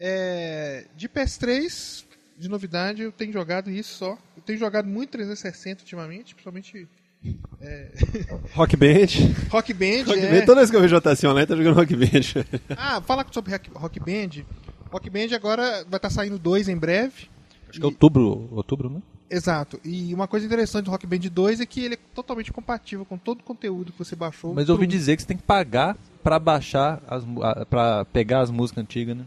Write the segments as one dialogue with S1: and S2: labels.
S1: É, de PS3, de novidade, eu tenho jogado isso só. Eu tenho jogado muito 360 ultimamente, principalmente
S2: Rock Band.
S1: Rock Band,
S2: Rock
S1: é.
S2: Band. Toda vez que eu vejo JC online, tá jogando Rock Band.
S1: Ah, fala sobre Rock- Band. Rock Band agora vai estar saindo dois em breve.
S3: Acho que é outubro, outubro, né?
S1: Exato. E uma coisa interessante do Rock Band 2 é que ele é totalmente compatível com todo o conteúdo que você baixou.
S3: Mas eu ouvi
S1: pro-
S3: dizer que você tem que pagar pra baixar, as, mu- a- pra pegar as músicas antigas, né?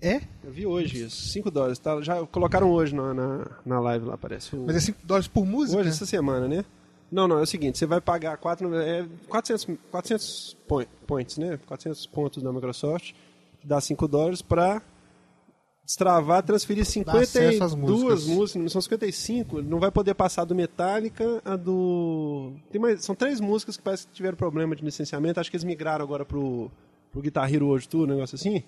S1: É?
S2: Eu vi hoje isso, 5 dólares. Tá, já colocaram hoje na, na, na live lá, parece. O-
S1: Mas é 5 dólares por música?
S2: Hoje, essa semana, né? Não, não, é o seguinte, você vai pagar quatro, é 400, 400 point- points, né? 400 pontos da Microsoft, dá 5 dólares para destravar, transferir
S1: acesso às
S2: 52
S1: músicas.
S2: são 55, não vai poder passar do Metallica a do... Tem mais, são três músicas que parece que tiveram problema de licenciamento, acho que eles migraram agora pro, pro Guitar Hero hoje, tudo, um negócio assim.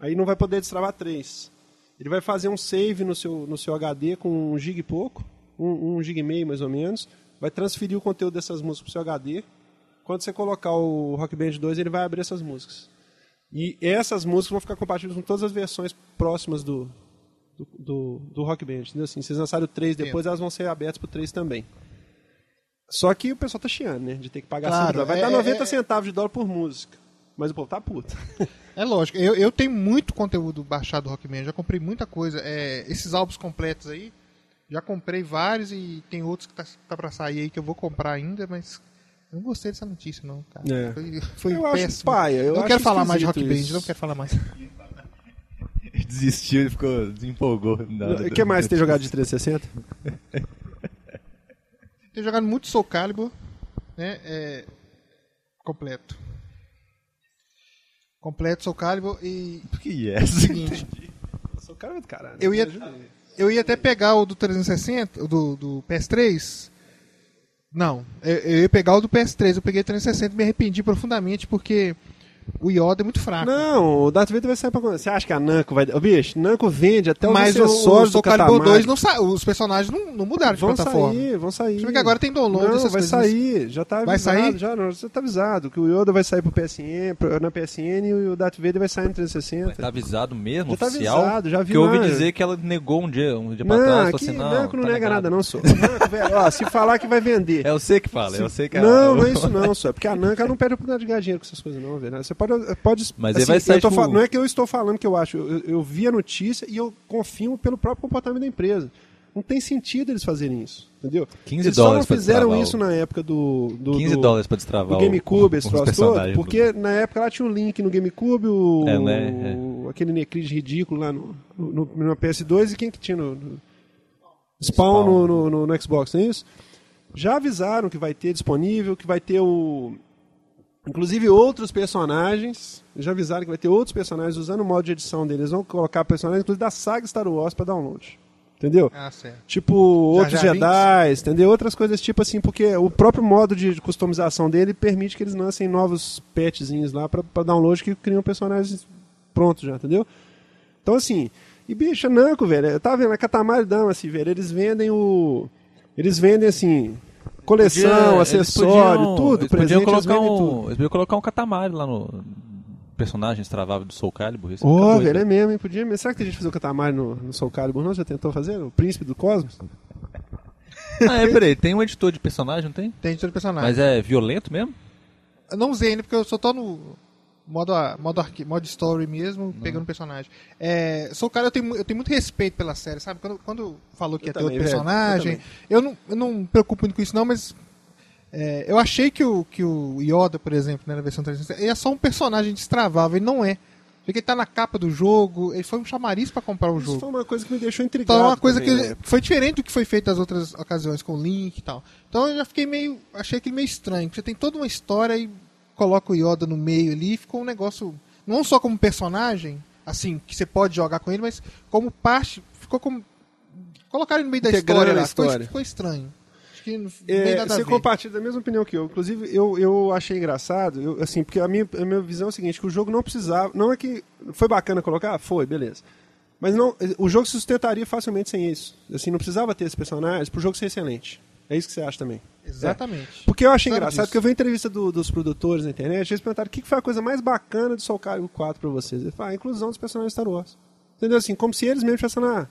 S2: Aí não vai poder destravar três. Ele vai fazer um save no seu, no seu HD com um gig e pouco, um, um gig e meio mais ou menos, vai transferir o conteúdo dessas músicas para o seu HD. Quando você colocar o Rock Band 2, ele vai abrir essas músicas. E essas músicas vão ficar compatíveis com todas as versões próximas do, do, do, do Rock Band. Entendeu? Assim, vocês lançaram o 3 depois, elas vão ser abertas para o 3 também. Só que o pessoal tá chiando, né? De ter que pagar
S1: Claro,
S2: 5 dólares. Vai
S1: é-
S2: dar 90
S1: é-
S2: centavos de dólar por música. Mas o povo tá puto.
S1: É lógico. Eu, eu tenho muito conteúdo baixado do Rock Band. Já comprei muita coisa. É, esses álbuns completos aí, já comprei vários e tem outros que tá, tá pra sair aí que eu vou comprar ainda, mas não gostei dessa notícia, não, cara.
S2: É.
S1: Foi, foi
S2: Eu acho
S1: péssimo.
S2: paia, eu
S1: não
S2: acho
S1: quero falar mais de Rock Band, não quero falar mais.
S3: Desistiu, ele ficou, desempolgou.
S2: O que mais tem jogado de 360?
S1: Tenho jogado muito Soul Calibur, né? É, completo. Completo Soul Calibur e
S3: O que é?
S1: o seguinte,
S2: Sou cara do caralho.
S1: Eu ia-
S2: ajuda aí.
S1: eu ia até pegar o do 360, o do, do PS3. Não, eu, eu ia pegar o do PS3, eu peguei o 360 e me arrependi profundamente porque o Yoda é muito fraco.
S2: Não, o Darth Vader vai sair pra... Você acha que a Namco vai... Ô, bicho, Namco vende até os
S1: Mas o, o
S2: acessórios
S1: Soul
S2: do
S1: Calibur
S2: Katamari.
S1: 2 não sa... os personagens não, não mudaram de
S2: Vão
S1: plataforma.
S2: sair, vão sair.
S1: Se bem que agora tem download
S2: Não, vai
S1: coisas.
S2: sair, já tá
S1: Vai
S2: avisado.
S1: sair?
S2: Já, não, já tá avisado que o Yoda vai sair pro PSN, pro- na PSN e o Darth Vader vai sair no 360.
S3: Tá avisado mesmo,
S2: Já tá
S3: oficial?
S2: avisado, já vi
S3: Porque eu ouvi dizer que ela negou um dia, um dia pra
S2: Não,
S3: trás, falou
S2: aqui
S3: assim, não,
S2: Namco não
S3: tá
S2: nega
S3: negado.
S2: nada não, sou. Namco, velho, ó, se falar que vai vender.
S3: É você que fala, é você que
S2: Não, não é isso não, só. Porque a Nanka não perde oportunidade de ganhar dinheiro com essas coisas, não, velho. Você pode. pode assim,
S3: Mas ele vai sair, tipo-
S2: Não é que eu estou falando que eu acho. Eu, eu vi a notícia e eu confirmo pelo próprio comportamento da empresa. Não tem sentido eles fazerem isso, entendeu?
S3: 15
S2: eles
S3: dólares
S2: só não fizeram isso
S3: o-
S2: na época do. do
S3: 15
S2: do,
S3: dólares pra destravar
S2: do GameCube,
S3: o,
S2: esse troço todo, porque na época lá tinha um link no GameCube, o,
S3: É, né?
S2: o- aquele Necrid ridículo lá no, no, no PS2 e quem que tinha no, no Spawn,
S3: Spawn.
S2: No, no, no- no Xbox, não é isso? Já avisaram que vai ter disponível, que vai ter o. Inclusive outros personagens. Já avisaram que vai ter outros personagens usando o modo de edição deles. Eles vão colocar personagens, inclusive da saga Star Wars, pra download. Entendeu?
S1: Ah, certo.
S2: Tipo, outros
S1: Jar
S2: Jedi, entendeu? Outras coisas tipo assim, porque o próprio modo de customização dele permite que eles lancem novos patchzinhos lá pra download que criam personagens prontos já, entendeu? Então assim, e bicho, é Namco, velho, eu tava vendo a Katamari Dama, assim, velho, eles vendem o... Eles vendem, assim, coleção,
S3: Podia-
S2: acessório,
S3: podiam-
S2: tudo,
S3: eles podiam
S2: presente,
S3: colocar um,
S2: tudo.
S3: Eles podiam colocar um Katamari lá no personagem extravável do Soul Calibur. isso
S2: Ô,
S3: doido,
S2: velho, é mesmo, hein? Podia mesmo. Será que tem gente fazer o Katamari no, no Soul Calibur? Não, já tentou fazer? O Príncipe do Cosmos?
S3: Ah, é, peraí, tem um editor de personagem, não tem?
S1: Tem todo personagem.
S3: Mas é violento mesmo?
S1: Eu não usei ainda porque eu só tô no modo, modo, arqui- modo story mesmo, pegando personagem. É, sou o cara, eu tenho, eu tenho muito respeito pela série, sabe? Quando, quando falou que
S2: Eu
S1: ia ter
S2: também,
S1: outro
S2: velho, eu
S1: personagem,
S2: também.
S1: eu, não, eu não me preocupo muito com isso não, mas é, eu achei que o, que o Yoda, por exemplo, né, na versão 360, ele é só um personagem destravável, ele não é. Porque ele tá na capa do jogo, ele foi um chamariz pra comprar o
S2: Isso
S1: jogo.
S2: foi uma coisa que me deixou intrigado.
S1: Então é uma coisa
S2: também,
S1: que
S2: né?
S1: foi diferente do que foi feito nas outras ocasiões com o Link e tal. Então eu já fiquei meio. Achei aquele meio estranho. porque Você tem toda uma história e coloca o Yoda no meio ali, ficou um negócio. Não só como personagem, assim, que você pode jogar com ele, mas como parte. Ficou como. Colocaram ele no meio da história lá. Ficou,
S2: história.
S1: ficou estranho. Acho que não
S2: É, você compartilha da mesma opinião que eu. Inclusive, eu, eu achei engraçado, eu, assim, porque a minha, a minha visão é o seguinte, que o jogo não precisava. Não é que. Foi bacana colocar? Foi, beleza. Mas não, o jogo se sustentaria facilmente sem isso. Assim, não precisava ter esses personagens pro jogo ser excelente. É isso que você acha também?
S1: Exatamente.
S2: Porque eu achei
S1: Sabe
S2: engraçado,
S1: disso.
S2: porque eu vi a entrevista do- dos produtores na internet, eles perguntaram o que que foi a coisa mais bacana de Soul Calibur 4 pra vocês. Ele falou, ah, a inclusão dos personagens Star Wars. Entendeu? Assim, como se eles mesmos tivessem na...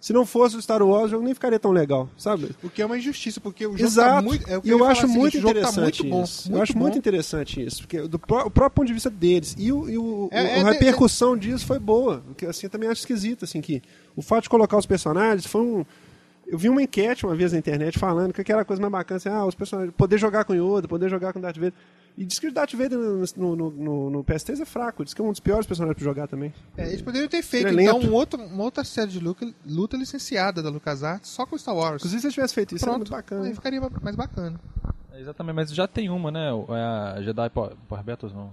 S2: Se não fosse o Star Wars, o jogo nem ficaria tão legal, sabe?
S1: O que é uma injustiça, porque o jogo
S2: Exato.
S1: tá muito. É o que
S2: e eu
S1: falar
S2: acho
S1: seguinte,
S2: muito
S1: jogo
S2: interessante
S1: tá muito bom.
S2: isso.
S1: Muito
S2: eu acho
S1: bom.
S2: muito interessante isso, porque do pró- o próprio ponto de vista deles e, o, e o-
S1: É-
S2: o-
S1: é
S2: a repercussão disso foi boa. Porque assim, eu também acho esquisito, assim, que o fato de colocar os personagens foi um. Eu vi uma enquete uma vez na internet falando que aquela coisa mais bacana, assim, ah, os personagens, poder jogar com Yoda, poder jogar com Darth Vader. E diz que o Darth Vader no, no, no, no PS3 é fraco, diz que é um dos piores personagens pra jogar também.
S1: É, eles poderiam ter feito
S2: Ele é
S1: então um outro, uma outra série de luta, luta licenciada da LucasArts só com Star Wars.
S2: Inclusive, se eles tivessem feito isso, seria
S1: Pronto,
S2: muito bacana.
S1: aí ficaria mais bacana.
S3: É, Exatamente, mas já tem uma, né? o- É a Jedi Power Power Battles, não.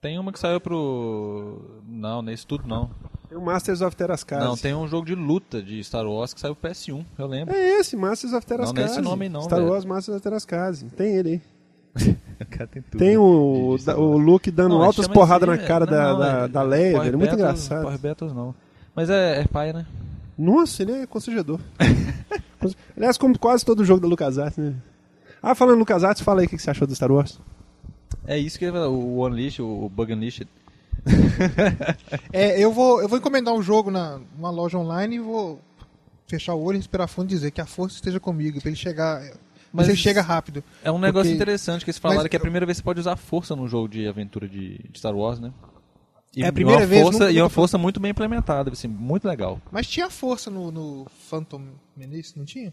S3: Tem uma que saiu pro. Não, nesse tudo não.
S2: Tem o Masters of Terascase.
S3: Não, tem um jogo de luta de Star Wars que saiu pro PS1, eu lembro.
S2: É esse, Masters of Terascase.
S3: Não, não é esse nome não,
S2: Star
S3: velho.
S2: Wars Masters of Terascase. Tem ele aí.
S3: O tem tudo.
S2: Tem o,
S3: de Star
S2: da- o. Luke dando
S3: Não,
S2: altas porradas na cara da,
S3: não,
S2: da,
S3: é-
S2: da Leia,
S3: Power
S2: velho. É muito engraçado.
S3: Power Battles não. Mas é, é pai, né?
S2: Nossa, ele é constrangedor. Aliás, como quase todo jogo da LucasArts, né? Ah, falando em LucasArts, fala aí o que você achou do Star Wars.
S3: É isso que o Unleashed, o Bug Unleashed.
S1: É, eu vou, eu vou encomendar um jogo na numa loja online e vou fechar o olho, respirar fundo e dizer que a força esteja comigo, pra ele chegar. Mas ele chega rápido.
S3: É um negócio
S1: Porque-
S3: interessante que eles falaram
S1: Mas
S3: que é a primeira vez que você pode usar força num jogo de aventura de, de Star Wars, né? E
S1: É a primeira
S3: uma
S1: vez,
S3: Força,
S1: nunca-
S3: e uma
S1: nunca foi-
S3: força muito bem implementada, assim, muito legal.
S1: Mas tinha força no, no Phantom Menace, não tinha?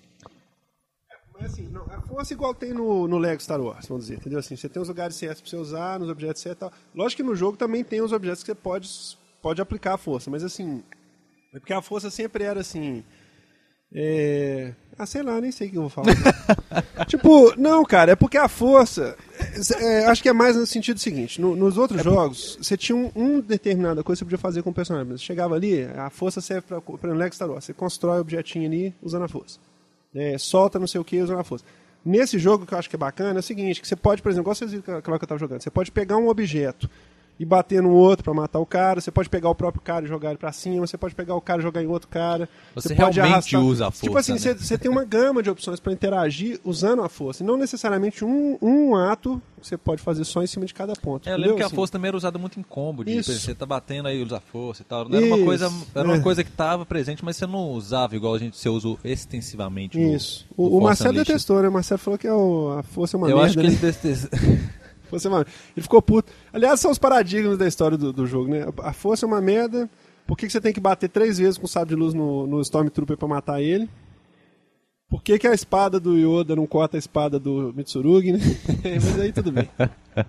S2: Mas assim, não, a força igual tem no, no Lego Star Wars, vamos dizer, entendeu? Assim, você tem os lugares certos pra você usar, nos objetos certos e tal. Lógico que no jogo também tem os objetos que você pode, pode aplicar a força, mas assim, é porque a força sempre era assim. É... Ah, sei lá, nem sei o que eu vou falar. tipo, não, cara, é porque a força. é, é, acho que é mais no sentido seguinte: no- nos outros jogos, você tinha um, um determinada coisa que você podia fazer com o personagem. Mas Você chegava ali, a força serve pra. Por exemplo, Lego Star Wars, você constrói o objetinho ali usando a força é, solta não sei o que usando a força. Nesse jogo que eu acho que é bacana é o seguinte, que você pode, por exemplo, igual vocês viram que eu estava jogando, você pode pegar um objeto e bater no outro para matar o cara, você pode pegar o próprio cara e jogar ele para cima, você pode pegar o cara e jogar em outro cara.
S3: Você
S2: pode
S3: realmente usa a
S2: Tipo
S3: força,
S2: assim, você,
S3: né?
S2: você tem uma gama de opções para interagir usando a força, e não necessariamente um, um ato que você pode fazer só em cima de cada ponto.
S3: É, eu lembro que a
S2: Assim,
S3: força também era usada muito em combo, de
S2: Isso.
S3: você tá batendo aí usa a força e tal. Não era uma
S2: Isso,
S3: coisa, era uma
S2: é.
S3: coisa que tava presente, mas você não usava igual a gente você usa extensivamente. no-
S2: Isso.
S3: no
S2: O, o
S3: Force
S2: Marcelo detestou, né? O Marcelo falou que é o- a força é uma
S3: Eu
S2: merda,
S3: acho que
S2: né?
S3: ele detestou.
S2: Força uma... Ele ficou puto. Aliás, são os paradigmas da história do, do jogo, né? A força é uma merda. Por que, que você tem que bater três vezes com o sábio de luz no, no Stormtrooper pra matar ele? Por que, que a espada do Yoda não corta a espada do Mitsurugi, né? Mas aí tudo bem.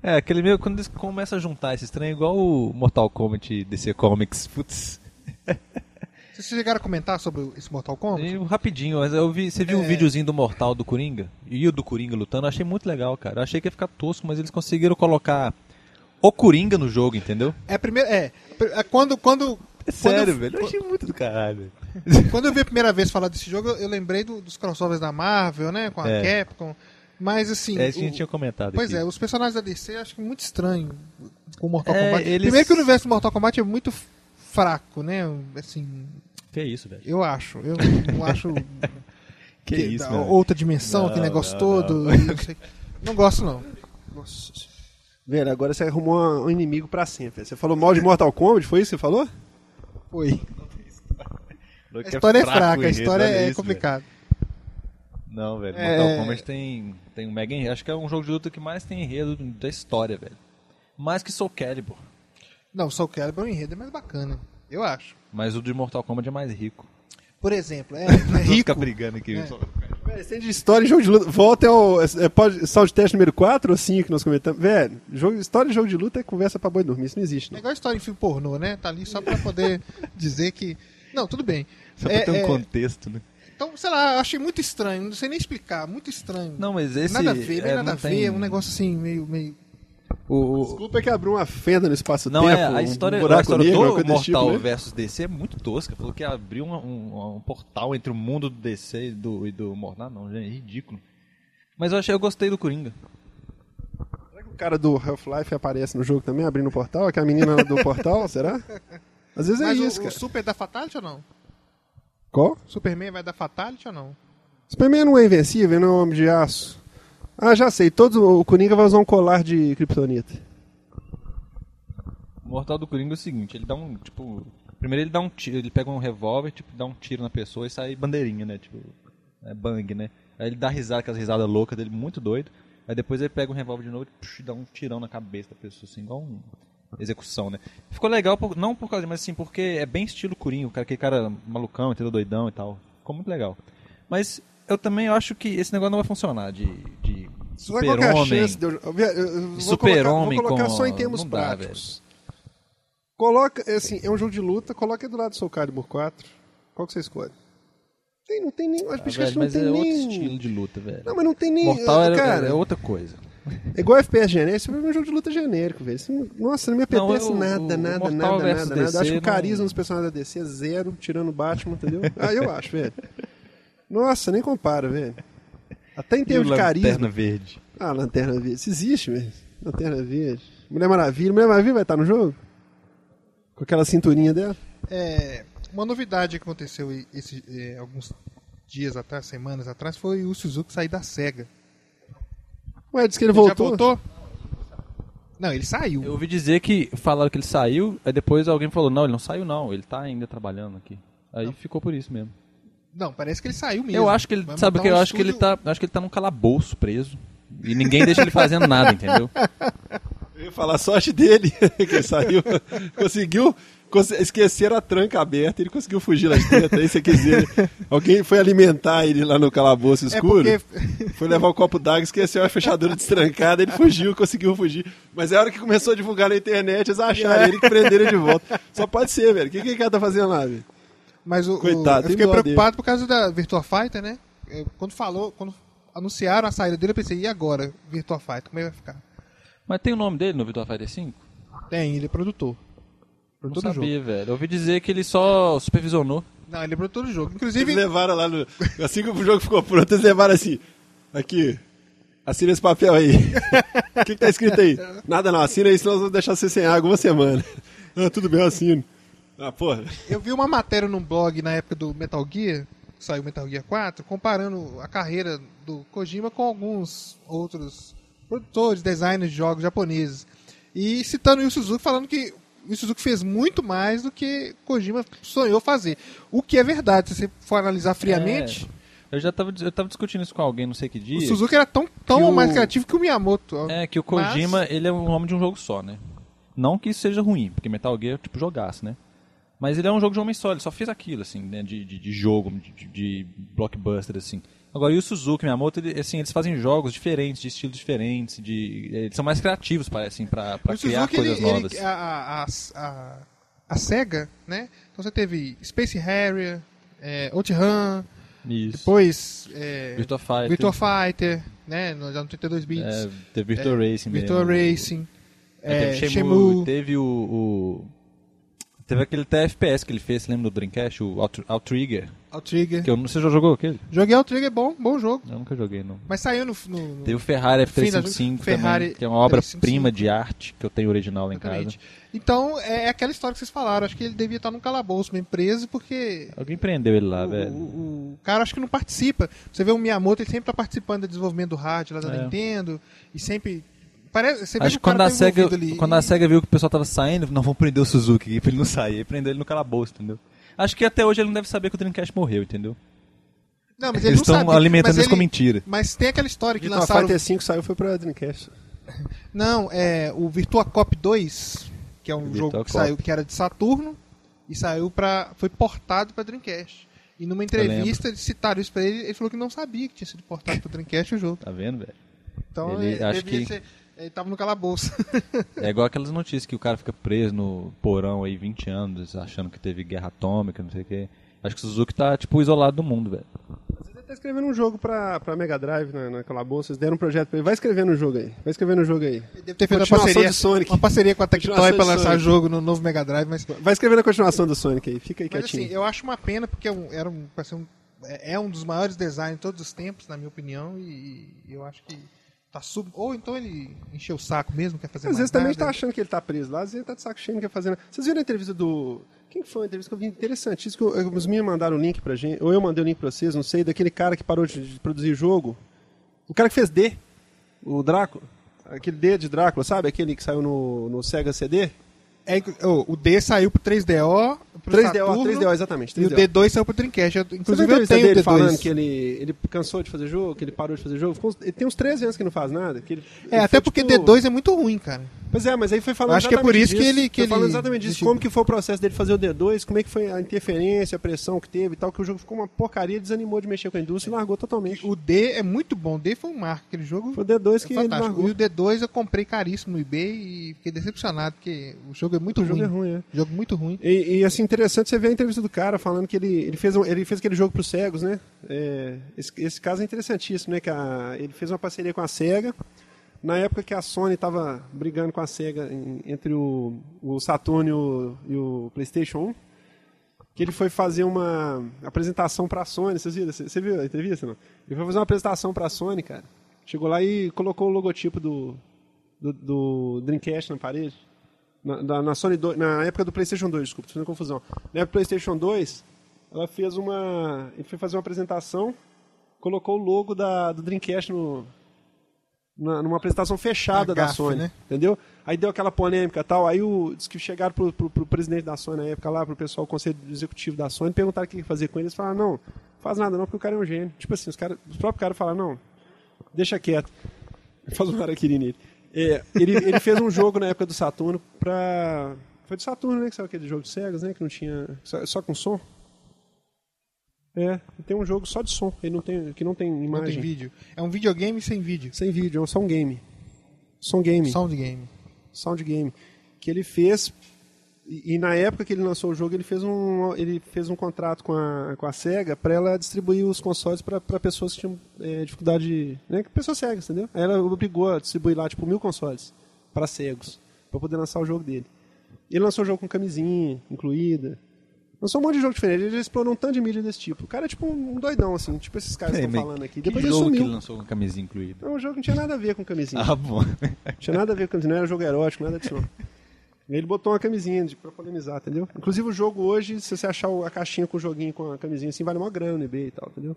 S3: É, aquele meio quando eles começam a juntar esses trem, igual o Mortal Kombat DC Comics. Putz.
S1: Vocês chegaram a comentar sobre esse Mortal Kombat?
S3: Rapidinho, mas eu vi, você viu o
S1: É.
S3: videozinho do Mortal do Coringa? E o do Coringa lutando, eu achei muito legal, cara. Eu achei que ia ficar tosco, mas eles conseguiram colocar o Coringa no jogo, entendeu?
S1: É a primeira. É. é quando, quando,
S3: É
S1: Quando
S3: sério,
S1: eu-
S3: velho. Eu achei muito do caralho.
S1: quando eu vi a primeira vez falar desse jogo, eu eu lembrei do- dos crossovers da Marvel, né? Com a
S3: É.
S1: Capcom. Mas assim.
S3: É isso que a
S1: o-
S3: gente tinha comentado
S1: Pois
S3: aqui.
S1: é, os personagens da DC eu acho que muito estranho com o Mortal
S3: É,
S1: Kombat.
S3: eles-
S1: Primeiro que o universo do Mortal Kombat é muito fraco, né? Assim,
S3: Que isso, velho.
S1: eu acho. Eu não acho.
S3: Que isso,
S1: da-
S3: velho.
S1: Outra dimensão,
S3: Não,
S1: aquele negócio
S3: não,
S1: todo. não, sei- não gosto, não.
S2: Nossa. Velho, agora você arrumou um inimigo pra sempre. Você falou mal de Mortal Kombat, foi isso que você falou?
S1: Foi. A história é fraca, a história é complicada.
S3: Não, velho.
S1: É-
S3: Mortal Kombat tem, tem um mega enredo. Acho que é um jogo de luta que mais tem enredo da história, velho. Mais que Soul Calibur.
S1: Não, Soul Calibur o enredo é mais bacana. Eu acho.
S3: Mas o de Mortal Kombat é mais rico.
S1: Por exemplo, é, é rico.
S3: ficar brigando aqui.
S1: É.
S2: Velho, esse tem de história e jogo de luta. Volta ao é, pode, sound teste número 4 ou 5 que nós comentamos. Velho, jogo, história e jogo de luta é conversa pra boi dormir. Isso não existe,
S1: É
S2: não.
S1: igual história em filme pornô, né? Tá ali só pra poder dizer que. Não, tudo bem.
S3: Só
S1: É,
S3: pra ter um
S1: é,
S3: contexto, né?
S1: Então, sei lá, eu achei muito estranho, não sei nem explicar, muito estranho.
S3: Não, mas esse...
S1: nada a ver,
S3: é,
S1: nada a
S3: não tem-
S1: ver, um negócio assim, meio. meio...
S3: O, o-
S2: Desculpa é que abriu uma fenda no espaço-tempo.
S3: Não, é, a história,
S2: um
S3: a
S2: buraco
S3: história
S2: negro,
S3: do Mortal
S2: tipo, né?
S3: versus DC é muito tosca. Falou que abriu um, um- um portal entre o mundo do DC e do, e do Mortal. Não, é ridículo. Mas eu achei, eu gostei do Coringa.
S2: Será que o cara do Half-Life aparece no jogo também, abrindo o portal? Aquela menina lá do portal, será? Às vezes é
S1: Mas
S2: isso,
S1: o, o
S2: cara.
S1: Super da Fatality ou não?
S2: Qual?
S1: Superman vai dar Fatality ou não?
S2: Superman não é invencível, não é um homem de aço. Ah, já sei. Todos, o Coringa vai usar um colar de kryptonita.
S3: O mortal do Coringa é o seguinte, ele dá um, tipo... Primeiro ele dá um tiro, ele pega um revólver, tipo, dá um tiro na pessoa e sai bandeirinha, né? Tipo, é bang, né? Aí ele dá risada, aquelas risadas loucas dele, muito doido. Aí depois ele pega um revólver de novo e dá um tirão na cabeça da pessoa, assim, igual um execução, né? Ficou legal, por- não por causa, mas assim, porque é bem estilo Coringa, cara, aquele cara malucão, entendeu? Doidão e tal. Ficou muito legal. Mas eu também acho que esse negócio não vai funcionar de, de
S2: que é
S3: super-homem.
S2: eu- eu- eu- eu vou
S3: Super-Homem
S2: colocar,
S3: com-
S2: só em termos
S3: não dá,
S2: práticos. Coloca, assim, é um jogo de luta, coloca do lado do Soul Calibur 4. Qual que você escolhe? Tem, não tem nem, acho
S3: Ah,
S2: que
S3: velho,
S2: não
S3: mas
S2: tem
S3: é outro
S2: nem...
S3: estilo de luta, velho.
S2: Não, mas não tem nem...
S3: Mortal era,
S2: cara,
S3: é outra coisa.
S2: é igual FPS genérico, é um jogo de luta genérico, velho. Não- Nossa, não me
S3: Não,
S2: apetece
S3: o-
S2: nada,
S3: o
S2: nada,
S3: Mortal
S2: nada, nada, nada.
S3: DC
S2: Acho que o
S3: não-
S2: carisma dos personagens da DC é zero, tirando o Batman, entendeu? Ah, eu acho, velho. Nossa, nem compara, velho. Até em termos de
S3: Lanterna
S2: carisma.
S3: Verde.
S2: Ah, Lanterna Verde. Isso existe mesmo. Lanterna Verde. Mulher Maravilha. Mulher Maravilha vai estar no jogo? Com aquela cinturinha dela?
S1: É, uma novidade que aconteceu esse, é, alguns dias atrás, semanas atrás, foi o Suzuki sair da SEGA.
S2: Ué, disse que ele
S1: Ele já
S2: voltou.
S1: voltou? Não, ele saiu.
S3: Eu ouvi dizer que falaram que ele saiu, aí depois alguém falou, não, ele não saiu não, ele tá ainda trabalhando aqui. Aí ficou por isso mesmo.
S1: Não, parece que ele saiu mesmo.
S3: Eu acho que ele,
S1: Vai
S3: sabe que eu
S1: um
S3: acho que ele tá, acho que ele tá num calabouço preso. E ninguém deixa ele fazendo nada, entendeu?
S2: Eu ia falar a sorte dele, que ele saiu. conseguiu cons- esquecer a tranca aberta, ele conseguiu fugir lá de dentro. Aí você quer dizer, alguém foi alimentar ele lá no calabouço
S1: É
S2: escuro.
S1: porque
S2: Foi levar o copo d'água, esqueceu a fechadura destrancada, ele fugiu, conseguiu fugir. Mas é a hora que começou a divulgar na internet, eles acharam ele que prenderam ele de volta. Só pode ser, velho. O que, que o cara tá fazendo lá, velho?
S1: Mas o, o-
S2: Coitado,
S1: eu
S2: tem
S1: fiquei preocupado por causa da Virtua Fighter, né? Eu- quando falou, quando anunciaram a saída dele, eu pensei, e agora, Virtua Fighter, como é que vai ficar?
S3: Mas tem o nome dele no Virtua Fighter 5?
S1: Tem, ele é produtor.
S3: Não
S1: Produtor do jogo.
S3: sabia, velho. Eu ouvi dizer que ele só supervisionou.
S1: Não, ele é produtor do jogo.
S2: Eles
S1: Inclusive,
S2: levaram lá no. Assim que o jogo ficou pronto, eles levaram assim. Aqui. Assina esse papel aí. O que, que tá escrito aí? Nada não, assina aí, senão eu vou deixar você sem água uma semana. Ah, tudo bem, eu assino. Ah, porra.
S1: eu vi uma matéria num blog na época do Metal Gear, que saiu Metal Gear 4, comparando a carreira do Kojima com alguns outros produtores, designers de jogos japoneses. E citando o Yu Suzuki, falando que o Suzuki fez muito mais do que Kojima sonhou fazer. O que é verdade, se você for analisar friamente.
S3: É, eu já tava, eu tava discutindo isso com alguém, não sei que dia.
S1: O Suzuki era tão, tão
S3: o-
S1: mais criativo que o Miyamoto.
S3: É, que o Kojima, ele é um nome de um jogo só, né? Não que isso seja ruim, porque Metal Gear é tipo jogaço, né? Mas ele é um jogo de homem só, ele só fez aquilo, assim, né? De, de, de jogo, de, de- blockbuster, assim. Agora, e o Suzuki, Miyamoto, ele, assim, eles fazem jogos diferentes, de estilos diferentes, de, eles são mais criativos, parece, assim,
S1: o
S3: criar
S1: Suzuki,
S3: coisas
S1: ele, ele-
S3: novas.
S1: a, a, a, a SEGA, né? Então você teve Space Harrier, é, OutRun, depois é,
S3: Virtua Fighter.
S1: Virtua Fighter, né? no- Já no 32 bits.
S3: É, teve Virtua Racing
S1: Virtua
S3: mesmo.
S1: Racing.
S3: É,
S1: É,
S3: teve
S1: Shenmue.
S3: Shenmue, teve o, o- Teve aquele TFPS que ele fez, você lembra do Dreamcast? O Out- Outrigger.
S1: Outrigger.
S3: Que eu, não- você já jogou aquele?
S1: Joguei Outrigger, bom, bom jogo.
S3: Eu nunca joguei, não.
S1: Mas saiu no. no, no
S3: Tem o Ferrari
S1: fim da-
S3: F355
S1: Ferrari
S3: também, que é uma obra-prima
S1: 355.
S3: de arte que eu tenho original lá em casa.
S1: Então, é é aquela história que vocês falaram. Acho que ele devia estar num calabouço, mesmo preso, porque
S3: Alguém prendeu ele lá,
S1: o,
S3: velho.
S1: o- o cara acho que não participa. Você vê o Miyamoto, ele sempre tá participando do desenvolvimento do hardware lá da
S3: É.
S1: Nintendo. E sempre. Parece, você
S3: Acho
S1: que
S3: que quando a,
S1: tá
S3: SEGA,
S1: ali.
S3: quando a SEGA viu que o pessoal tava saindo, não, vamos prender o Suzuki aqui pra ele não sair. Aí prendeu ele no calabouço, entendeu? Acho que até hoje ele não deve saber que o Dreamcast morreu, entendeu?
S1: Não, mas ele
S3: Eles estão alimentando
S1: mas
S3: isso com
S1: ele-
S3: mentira.
S1: Mas tem aquela história que
S2: Virtua
S1: lançaram.
S2: Fighter 5 saiu foi pra Dreamcast.
S1: Não, é o Virtua Cop 2, que é um
S3: Virtua
S1: jogo que
S3: Cop.
S1: saiu que era de Saturno e saiu para foi portado para Dreamcast. E numa entrevista eles citaram isso pra ele, ele falou que não sabia que tinha sido portado para Dreamcast o jogo.
S3: Tá vendo, velho?
S1: Então
S3: Ele-
S1: ele,
S3: acho
S1: devia
S3: que-
S1: ser, ele tava no calabouço.
S3: É igual aquelas notícias que o cara fica preso no porão aí 20 anos, achando que teve guerra atômica, não sei o quê. Acho que o Suzuki tá, tipo, isolado do mundo, velho.
S2: Você tá escrevendo um jogo pra, pra Mega Drive na, naquela bolsa, vocês deram um projeto pra ele. Vai escrevendo um jogo aí. Vai escrevendo um jogo aí.
S1: Ele deve ter feito uma parceria,
S2: de Sonic.
S1: uma parceria com a Tectoy
S2: de
S1: lançar
S2: Sonic.
S1: jogo no novo Mega Drive, mas
S2: Vai escrevendo a continuação do Sonic aí. Fica aí
S1: Mas
S2: quietinho.
S1: assim, eu acho uma pena porque é um, era um, um- é é um dos maiores designs de todos os tempos, na minha opinião, e, e eu acho que tá sub. Ou então ele encheu o saco mesmo, quer fazer
S2: Às vezes também
S1: nada.
S2: tá achando que ele tá preso lá, às vezes ele tá de saco cheio, não quer fazer nada. Vocês viram a entrevista do. Quem foi a entrevista que eu vi interessantíssimo? que eu- Os meninos mandaram o link pra gente, ou eu mandei o link pra vocês, não sei, daquele cara que parou de, de produzir jogo. O cara que fez D, o Drácula. Aquele D de Drácula, sabe? Aquele que saiu no, no Sega CD.
S1: É, inclu- o- o D saiu pro 3DO, pro
S2: 3DO,
S1: Saturno,
S2: 3DO, exatamente.
S1: e o
S2: 3DO.
S1: D2 saiu pro Dreamcast. Inclusive eu tenho o
S2: dele
S1: D2.
S2: falando que ele, ele cansou de fazer jogo, que ele parou de fazer jogo? Ele tem uns 13 anos que não faz nada. Ele,
S1: É,
S2: ele
S1: até
S2: foi,
S1: porque
S2: tipo,
S1: D2 é muito ruim, cara.
S2: Pois é, mas aí foi falando
S1: acho que é por
S2: exatamente
S1: isso que ele- que
S2: Foi falando
S1: ele
S2: exatamente disso, como que foi o processo dele fazer o D2, como é que foi a interferência, a pressão que teve e tal, que o jogo ficou uma porcaria, desanimou de mexer com a indústria e largou totalmente.
S1: O D é muito bom. O D foi um marco. Aquele jogo
S2: Foi o D2
S1: é
S2: que ele
S1: fantástico.
S2: largou.
S1: E o D2 eu comprei caríssimo no eBay e fiquei decepcionado, porque o jogo é muito
S2: O jogo
S1: ruim.
S2: é ruim, é.
S1: Jogo muito ruim.
S2: E, e, assim, interessante você ver a entrevista do cara falando que ele, ele, fez, um- ele fez aquele jogo para os cegos, né? É, esse, esse caso é interessantíssimo, né? Que a- ele fez uma parceria com a SEGA. Na época que a Sony estava brigando com a SEGA em- entre o, o Saturn e o, e o PlayStation 1, que ele foi fazer uma apresentação para a Sony. Vocês viram? Você, viu a entrevista? Não? Ele foi fazer uma apresentação para a Sony, cara. Chegou lá e colocou o logotipo do, do, do Dreamcast na parede. Na, da- na Sony 2, na época do PlayStation 2, desculpa, tô fazendo confusão. Na época do PlayStation 2, ela fez uma. Ele foi fazer uma apresentação, colocou o logo da, do Dreamcast no, na- numa apresentação fechada
S1: A
S2: da
S1: gafe,
S2: Sony.
S1: né?
S2: Entendeu? Aí deu aquela polêmica e tal. Aí o, diz que chegaram pro, pro, pro presidente da Sony na época lá, pro pessoal do conselho executivo da Sony, perguntaram o que fazer com ele. Eles falaram, não, faz nada não, porque o cara é um gênio. Tipo assim, os, cara, os próprios caras falaram, não, deixa quieto. Faz um harakiri nele. É, ele, ele fez um jogo na época do Saturno pra. Foi do Saturno, né? Que saiu aquele jogo de cegas, né? Que não tinha. Só, só com som. É, tem um jogo só de som, ele não tem, que não tem
S1: Não
S2: imagem.
S1: tem vídeo. É um videogame sem vídeo.
S2: Sem vídeo, é só um game. Som game,
S1: Sound game.
S2: sound game. Que ele fez. E, e na época que ele lançou o jogo, ele fez um, ele fez um contrato com a, com a SEGA para ela distribuir os consoles para pessoas que tinham é, dificuldade. Né, pessoas cegas, entendeu? Aí ela obrigou a distribuir lá tipo mil consoles para cegos, para poder lançar o jogo dele. Ele lançou o jogo com camisinha incluída. Lançou um monte de jogo diferente. Ele já explorou um tanto de mídia desse tipo. O cara é tipo um doidão, assim, tipo esses caras que
S3: Peraí,
S2: estão falando aqui.
S3: Que
S2: Depois ele
S3: jogo que
S2: sumiu.
S3: ele lançou com camisinha incluída?
S2: É um jogo que não tinha nada a ver com camisinha.
S3: Ah, bom.
S2: Não tinha nada a ver com camisinha, não era jogo erótico, nada disso. Ele botou uma camisinha de, pra polemizar, entendeu? Inclusive o jogo hoje, se você achar a caixinha com o joguinho com a camisinha assim, vale mó grana no eBay e tal, entendeu?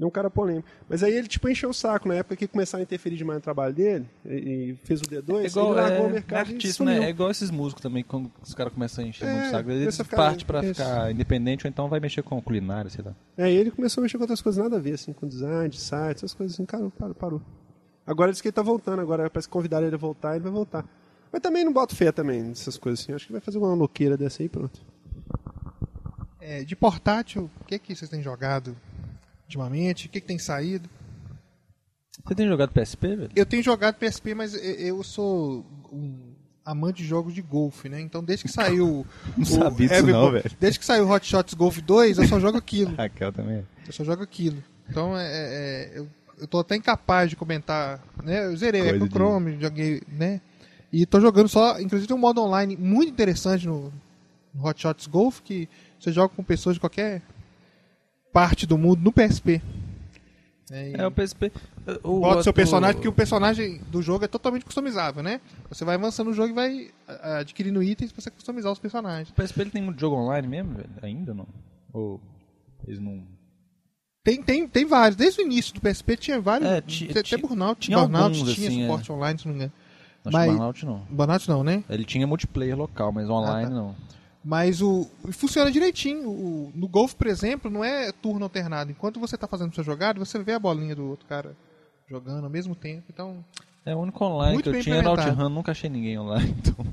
S2: É um cara polêmico. Mas aí ele tipo encheu o saco na época que começaram a interferir demais no trabalho dele e, e fez o D2,
S3: É igual,
S2: ele largou
S3: é,
S2: o mercado e
S3: artista,
S2: sumiu.
S3: né? É igual esses músicos também, quando os caras começam a encher
S2: É,
S3: muito o saco, eles partem pra
S2: isso.
S3: ficar independente ou então vai mexer com culinária, sei lá.
S2: É, ele começou a mexer com outras coisas nada a ver, assim, com design, de site, essas coisas assim, cara, parou, parou. Agora diz que ele tá voltando, agora parece que convidaram ele a voltar, ele vai voltar. Mas também não boto fé também nessas coisas assim, acho que vai fazer uma louqueira dessa aí e pronto.
S1: É, de portátil, o que, que vocês têm jogado ultimamente? O que, que tem saído?
S3: Você tem jogado PSP, velho?
S1: Eu tenho jogado PSP, mas eu sou um amante de jogos de golfe, né? Então desde que saiu.
S3: Não sabia disso não, velho.
S1: Desde que saiu o Hot Shots Golf 2, eu só jogo aquilo.
S3: Raquel também.
S1: Eu só jogo aquilo. Então é, é- eu, eu tô até incapaz de comentar. Né? Eu zerei
S3: Coisa
S1: Echo
S3: de-
S1: Chrome, joguei, né? E tô jogando só. Inclusive tem um modo online muito interessante no, no Hot Shots Golf que você joga com pessoas de qualquer parte do mundo no PSP. É,
S3: É, o PSP. O,
S1: bota
S3: o-
S1: seu personagem, porque o personagem do jogo é totalmente customizável, né? Você vai avançando no jogo e vai a- adquirindo itens pra você customizar os personagens.
S3: O PSP ele tem muito jogo online mesmo, velho? Ainda não? Ou eles não.
S1: Tem, tem, tem vários. Desde o início do PSP tinha vários.
S3: É, ti-
S1: até Burnout,
S3: tinha
S1: Burnout
S3: alguns,
S1: tinha
S3: assim,
S1: suporte online, se não me engano.
S3: Acho
S1: Mas-
S3: que Burnout não.
S1: Burnout não, né?
S3: Ele tinha multiplayer local, mas online
S1: Ah, tá.
S3: não.
S1: Mas o funciona direitinho. O- no Golf, por exemplo, não é turno alternado. Enquanto você tá fazendo sua jogada, você vê a bolinha do outro cara jogando ao mesmo tempo. Então,
S3: É o único online que eu tinha era. OutRun, nunca achei ninguém online. Então...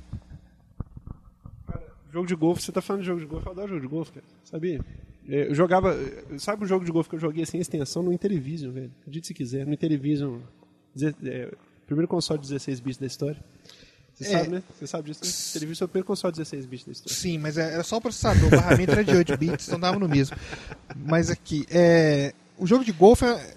S2: Jogo de golfe, você tá falando de jogo de golfe, eu adoro jogo de golfe, cara. Sabia? É, Eu jogava. Sabe o jogo de golfe que eu joguei sem extensão no Intellivision, velho? Acredite se quiser. No Intellivision. é, primeiro console de 16 bits da história. Você
S1: É.
S2: sabe, né? Você sabe disso, né? O Intellivision é o primeiro console de 16 bits da história.
S1: sim, mas é- era só o processador. O barramento era de 8 bits, então dava no mesmo. Mas aqui, é, o jogo de golfe é-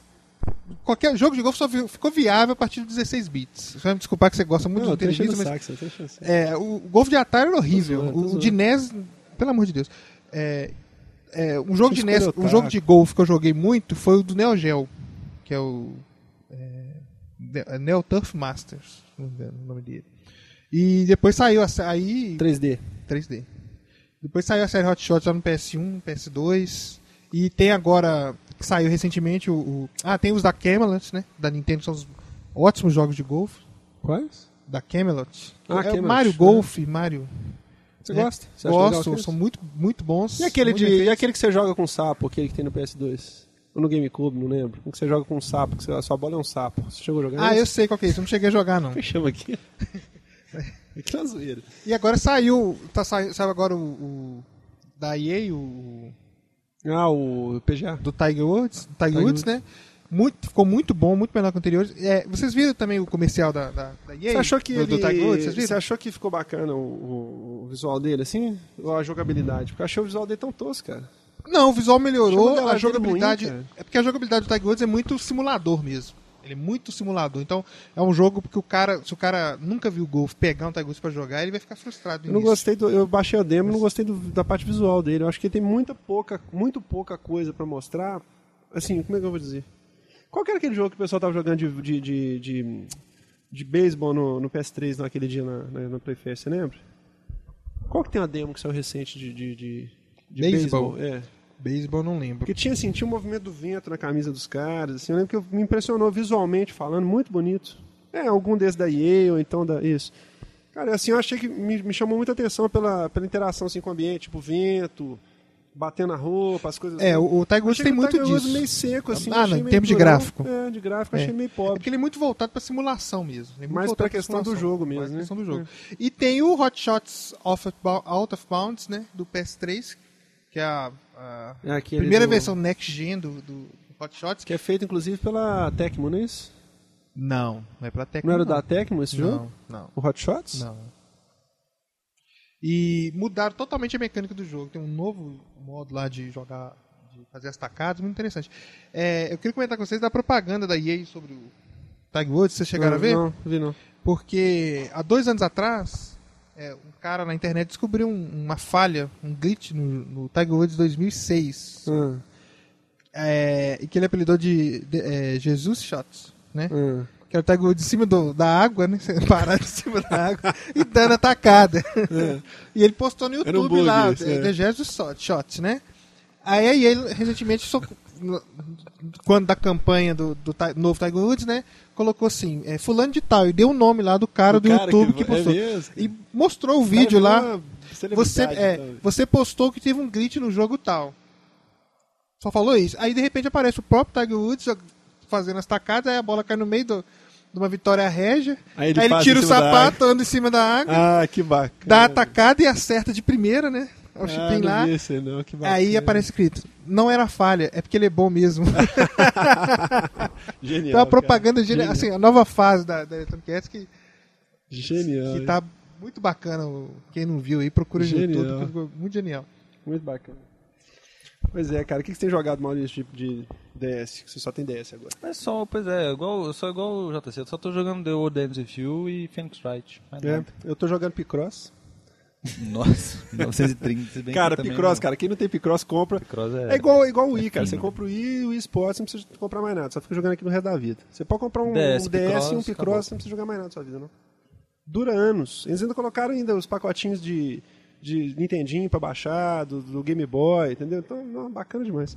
S1: Qualquer jogo de golfe só ficou viável a partir de 16 bits. Você vai me desculpar que você gosta muito
S2: Não,
S1: do Intellivision, mas
S2: saco.
S1: É, o, o Golf de Atari era horrível.
S2: Zoando,
S1: o
S2: zoando.
S1: de NES, pelo amor de Deus. É, é, um jogo de NES, um jogo de golfe que eu joguei muito foi o do Neo Geo, que é o é, Ne- Neo Turf Masters, não me engano o nome dele. E depois saiu a- aí
S2: 3D.
S1: 3D. Depois saiu a série Hot Shots lá no PS1, PS2. E tem agora, que saiu recentemente o, o- Ah, tem os da Camelot, né? Da Nintendo, são os ótimos jogos de golfe.
S2: Quais?
S1: Da Camelot.
S2: Ah,
S1: é,
S2: Camelot,
S1: Mario
S2: é.
S1: Golf, Mario.
S2: Você
S1: né?
S2: gosta? Você
S1: Gosto, são muito, muito bons.
S2: E aquele,
S1: muito
S2: de, e aquele que você joga com sapo, aquele que tem no PS2? Ou no GameCube, não lembro. Um que você joga com um sapo, que você- a sua bola é um sapo. Você chegou a jogar
S1: Ah, eu sei qual que é isso, eu não cheguei a jogar não.
S2: É chama aqui? Aqui na zoeira.
S1: E agora saiu, tá saiu, saiu agora o, o da EA, o
S2: Ah, o PGA.
S1: do Tiger Woods, Tiger,
S2: Tiger
S1: Woods, né? Muito, ficou muito bom, muito melhor que o anterior. É, vocês viram também o comercial da, da, da EA?
S2: Você achou que
S1: do,
S2: ele...
S1: do Tiger Woods,
S2: Você achou que ficou bacana o, o- visual dele, assim? Ou a jogabilidade? Porque eu achei o visual dele tão tosco, cara.
S1: Não, o visual melhorou, a jogabilidade.
S2: ruim,
S1: é porque a jogabilidade do Tiger Woods é muito simulador mesmo. Ele é muito simulador. Então, é um jogo que o cara, se o cara nunca viu golfe, pegar um Tiger Woods pra jogar, ele vai ficar frustrado.
S2: Eu não
S1: início.
S2: gostei do, eu baixei a demo, e não gostei do- da parte visual dele. Eu acho que ele tem muita pouca, muito pouca coisa pra mostrar. Assim, como é que eu vou dizer? Qual que era aquele jogo que o pessoal tava jogando de de, de, de, de beisebol no, no PS3 naquele dia na, na, na Playfest, você lembra? Qual que tem uma demo que saiu recente de, de, de, de
S1: Beisebol?
S2: beisebol? É.
S1: Beisebol não lembro.
S2: Porque tinha assim, tinha o movimento do vento na camisa dos caras, assim, eu lembro que me impressionou visualmente falando, muito bonito. É, algum desses da EA ou então da isso. Cara, assim, eu achei que me, me chamou muita atenção pela, pela interação assim com o ambiente, tipo vento, batendo na roupa, as coisas
S1: É,
S2: assim.
S1: o, o Tiger Woods tem muito
S2: Tiger
S1: disso.
S2: meio seco assim,
S1: Ah, não, em termos de gráfico.
S2: É, de gráfico,
S1: É.
S2: achei meio
S1: É
S2: pobre.
S1: porque ele é muito voltado pra simulação mesmo. É
S2: Mais pra questão do jogo mesmo, né?
S1: questão do jogo. E tem o Hot Shots Out of Bounds, né? Do PS3, que é a, a
S2: aquele
S1: primeira
S2: do-
S1: versão next gen do, do Hot Shots.
S2: que é feito inclusive pela Tecmo, não é isso?
S1: Não, não é pra Tecmo.
S2: Não era da Tecmo esse jogo?
S1: Não, não.
S2: O Hot Shots?
S1: Não. E mudaram totalmente a mecânica do jogo. Tem um novo modo lá de jogar, de fazer as tacadas, muito interessante. É, eu queria comentar com vocês da propaganda da EA sobre o Tiger Woods. Vocês chegaram
S2: não,
S1: a ver?
S2: Não, vi não.
S1: Porque há dois anos atrás, é, um cara na internet descobriu um- uma falha, um glitch no, no Tiger Woods 2006.
S2: Ah,
S1: É, e que ele apelidou de, de é, Jesus Shots, né?
S2: ah.
S1: Que era o Tiger Woods em cima do- da água, né? Parado em cima da água e dando atacada. E ele postou no
S2: É. Um
S1: YouTube
S2: bug
S1: lá,
S2: esse,
S1: é,
S2: é.
S1: The Jesus Shot- Shots, né? Aí, aí ele recentemente, quando da campanha do, do Ti- novo Tiger Woods, né? Colocou assim, é, fulano de tal, e deu o nome lá do cara do,
S2: cara
S1: YouTube
S2: que-
S1: que,
S2: é
S1: postou.
S2: mesmo?
S1: e mostrou o vídeo lá. Você, é,
S2: então.
S1: você postou que teve um glitch no jogo tal. Só falou isso. Aí de repente aparece o próprio Tiger Woods fazendo as tacadas, aí a bola cai no meio do- de uma vitória régia.
S2: Aí
S1: Aí
S2: ele
S1: ele,
S2: passa
S1: tira o sapato, anda em cima da água,
S2: Ah, que bacana.
S1: dá a atacada e acerta de primeira, né? O
S2: ah,
S1: chipinho
S2: não
S1: lá.
S2: esse não.
S1: Aí aparece escrito: não era falha, é porque ele é bom mesmo.
S2: Genial.
S1: então a propaganda, genial.
S2: Genial.
S1: assim, a nova fase da, da Electronic Arts que,
S2: Genial.
S1: que tá muito bacana. Quem não viu aí, procura no. YouTube, que ficou muito genial.
S2: Muito bacana. Pois é, cara. O que que você tem jogado, Maurício, de, de DS? Que você só tem DS agora.
S3: É só, pois é, igual, eu sou igual o JC, eu só tô jogando The Old Ends With You e Phoenix Wright.
S2: É,
S3: nada.
S2: eu tô jogando Picross.
S3: Nossa, 930. se bem que
S2: Cara,
S3: também
S2: Picross,
S3: não-
S2: cara. Quem não tem Picross, compra.
S3: Picross é...
S2: É igual, igual o Wii, cara. Você compra o Wii e o Wii Sports, não precisa comprar mais nada. Só fica jogando aqui no resto da vida. Você pode comprar um DS, um DS e um
S3: Picross, acabou.
S2: não precisa jogar mais nada na sua vida, não. Dura anos. Eles ainda colocaram ainda os pacotinhos de, de Nintendinho pra baixar, do, do Game Boy, entendeu? Então, não, bacana demais.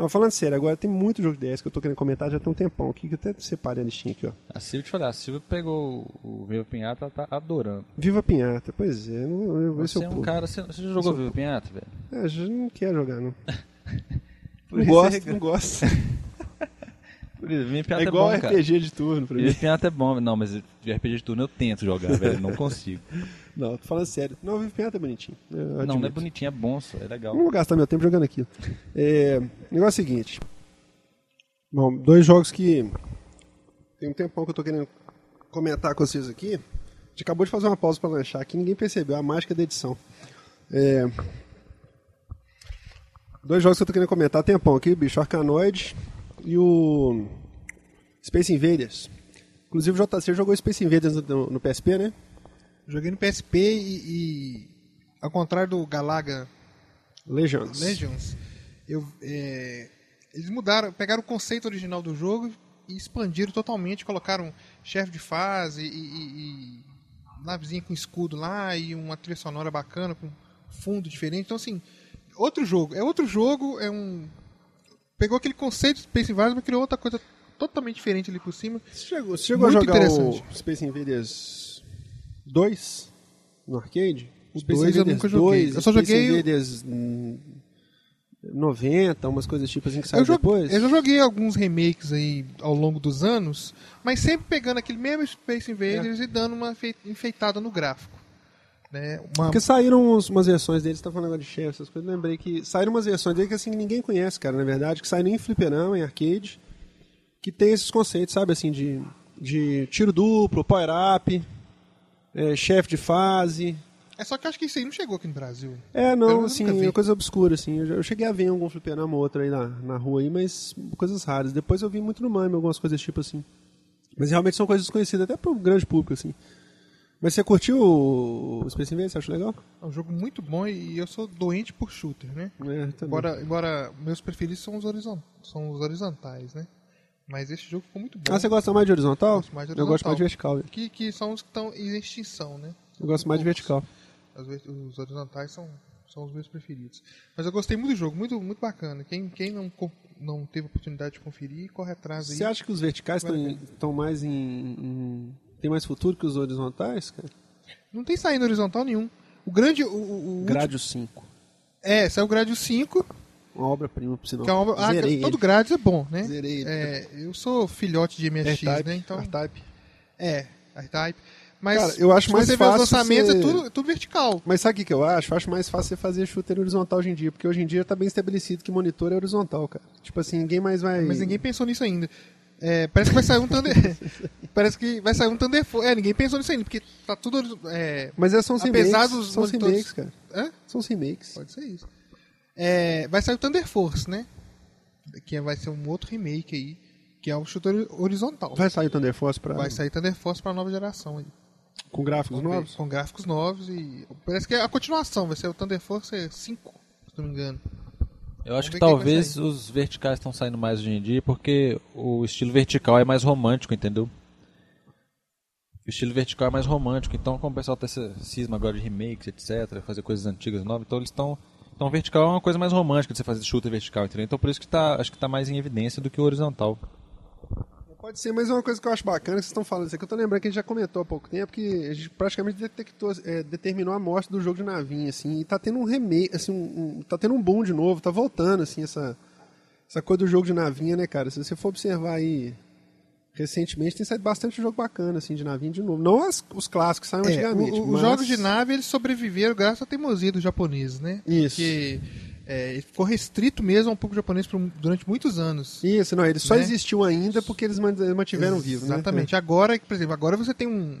S2: Não, falando sério, agora tem muito jogo de DS que eu tô querendo comentar já tem um tempão aqui, que eu até separei a listinha aqui, ó.
S3: A Silvia, te falar, a Silvia pegou o Viva Pinhata, ela tá adorando.
S2: Viva Pinhata, pois é, não, eu,
S3: Você
S2: eu
S3: é um
S2: pulo.
S3: cara, você, você já jogou Viva Pinhata, velho?
S2: É, já não quer jogar, não.
S3: Por
S2: Não gosto,
S3: é-
S2: não gosto.
S3: Por isso, Viva Pinhata
S2: É
S3: é,
S2: igual
S3: bom, cara.
S2: RPG de turno pra mim.
S3: Viva Pinhata é bom, não, mas RPG de turno eu tento jogar, velho, não consigo.
S2: Não, tô falando sério. Não, Viva Pinhata é bonitinho. eu
S3: Não, não é bonitinho, é bom, só, é legal.
S2: Não vou gastar meu tempo jogando aquilo. É, o negócio é o seguinte. Bom, dois jogos que tem um tempão que eu tô querendo comentar com vocês aqui. A gente acabou de fazer uma pausa para lanchar aqui, ninguém percebeu a mágica da edição. É, dois jogos que eu tô querendo comentar tempão aqui, bicho, Arcanoid e o Space Invaders. Inclusive o JC jogou Space Invaders no, no PSP, né?
S1: Joguei no PSP e, e, ao contrário do Galaga
S2: Legends.
S1: Legends, eu, é, eles mudaram, pegaram o conceito original do jogo e expandiram totalmente, colocaram chefe de fase e, e- e navezinha com escudo lá e uma trilha sonora bacana, com fundo diferente. Então, assim, outro jogo. É outro jogo, é um. Pegou aquele conceito de Space Invaders, mas criou outra coisa totalmente diferente ali por cima.
S2: Você chegou, você chegou a jogar o Space Invaders 2 no arcade?
S1: O dois eu nunca joguei.
S2: 2,
S1: Eu só
S2: Space
S1: joguei o-
S2: Invaders hum, 90, umas coisas tipo assim que saiu depois?
S1: eu já joguei alguns remakes aí ao longo dos anos, mas sempre pegando aquele mesmo Space Invaders e dando uma fei- enfeitada no gráfico. Né? Uma-
S2: Porque saíram uns- umas versões deles, você tá falando agora de chefe, essas coisas, eu lembrei que saíram umas versões dele que assim ninguém conhece, cara, na verdade, que saíram em fliperama, em arcade, que tem esses conceitos, sabe, assim, de, de tiro duplo, power-up, é, chefe de fase.
S1: É só que eu acho que isso aí não chegou aqui no Brasil.
S2: É, não, assim, é coisa obscura, assim. Eu, eu cheguei a ver algum fliperama ou outro aí na, na rua aí, mas coisas raras. Depois eu vi muito no Mame, algumas coisas tipo assim. Mas realmente são coisas desconhecidas até pro grande público, assim. Mas você curtiu o Space Invaders? Você acha legal?
S1: É um jogo muito bom e eu sou doente por shooter, né?
S2: É, também.
S1: Embora, embora meus preferidos são os, horizon- são os horizontais, né? Mas esse jogo ficou muito bom.
S2: Ah, você gosta mais de horizontal?
S1: Gosto mais de
S2: Eu gosto
S1: horizontal.
S2: mais de vertical.
S1: que, que são os que estão em extinção, né?
S2: Eu gosto mais de vertical.
S1: Ver- os horizontais são, são os meus preferidos. Mas eu gostei muito do jogo, muito, muito bacana. Quem, quem não, não teve oportunidade de conferir, corre atrás aí.
S2: Você acha que os verticais estão mais em, em- Tem mais futuro que os horizontais, cara?
S1: Não tem saindo horizontal nenhum. O grande. O, o, o
S2: Grádio 5.
S1: último- É, saiu o Grade 5,
S2: Uma obra-prima, por sinal.
S1: que é uma obra. Ah,
S2: Zerei
S1: todo
S2: ele.
S1: Grade é bom, né?
S2: Zerei.
S1: É, eu sou filhote de MSX, né? Então.
S2: R-Type.
S1: É, R-Type. Mas
S2: Cara, eu acho mais
S1: você ver os
S2: fácil
S1: lançamentos,
S2: você-
S1: é tudo, tudo vertical.
S2: Mas sabe o que, que eu acho? Eu acho mais fácil você fazer shooter horizontal hoje em dia, porque hoje em dia tá bem estabelecido que monitor é horizontal, cara. Tipo assim, ninguém mais vai.
S1: Mas ninguém pensou nisso ainda. É, parece que vai sair um Thunder. parece que vai sair um Thunder Force. É, ninguém pensou nisso ainda, porque tá tudo. É,
S2: Mas é, são
S1: Apesar
S2: remakes.
S1: dos
S2: são
S1: monitores-
S2: remakes, cara.
S1: hã?
S2: São remakes.
S1: Pode ser isso. É, vai sair o Thunder Force, né? Que vai ser um outro remake aí, que é o shooter horizontal.
S2: Vai sair o Thunder Force pra...
S1: Vai sair Thunder Force pra nova geração aí.
S2: com gráficos
S1: Vamos ver,
S2: novos?
S1: Com gráficos novos e. Parece que é a continuação, vai ser o Thunder Force 5, se não me engano.
S3: Eu acho que talvez os verticais estão saindo mais hoje em dia porque o estilo vertical é mais romântico, entendeu? O estilo vertical é mais romântico, então como o pessoal tem esse cisma agora de remakes, etc, fazer coisas antigas novas, então eles estão então vertical é uma coisa mais romântica de você fazer shooter vertical, entendeu? Então por isso que tá, acho que tá mais em evidência do que o horizontal.
S2: Pode ser, mas é uma coisa que eu acho bacana que vocês estão falando isso aqui. Eu tô lembrando que a gente já comentou há pouco tempo que a gente praticamente detectou, é, determinou a morte do jogo de navinha, assim, e tá tendo um remake, assim, um, um- tá tendo um boom de novo, tá voltando, assim, essa, essa coisa do jogo de navinha, né, cara? Se você for observar aí, recentemente tem saído bastante jogo bacana, assim, de navinha de novo. Não as- os clássicos que saíram
S1: É,
S2: antigamente,
S1: o-
S2: mas...
S1: Os jogos de nave eles sobreviveram graças à teimosia dos japoneses, né?
S2: Isso.
S1: Porque é, ficou restrito mesmo ao público japonês por, um- durante muitos anos.
S2: Isso, não, ele só
S1: Né?
S2: existiu ainda porque eles man- mantiveram vivo, né?
S1: Exatamente. Agora, por exemplo, agora você tem um.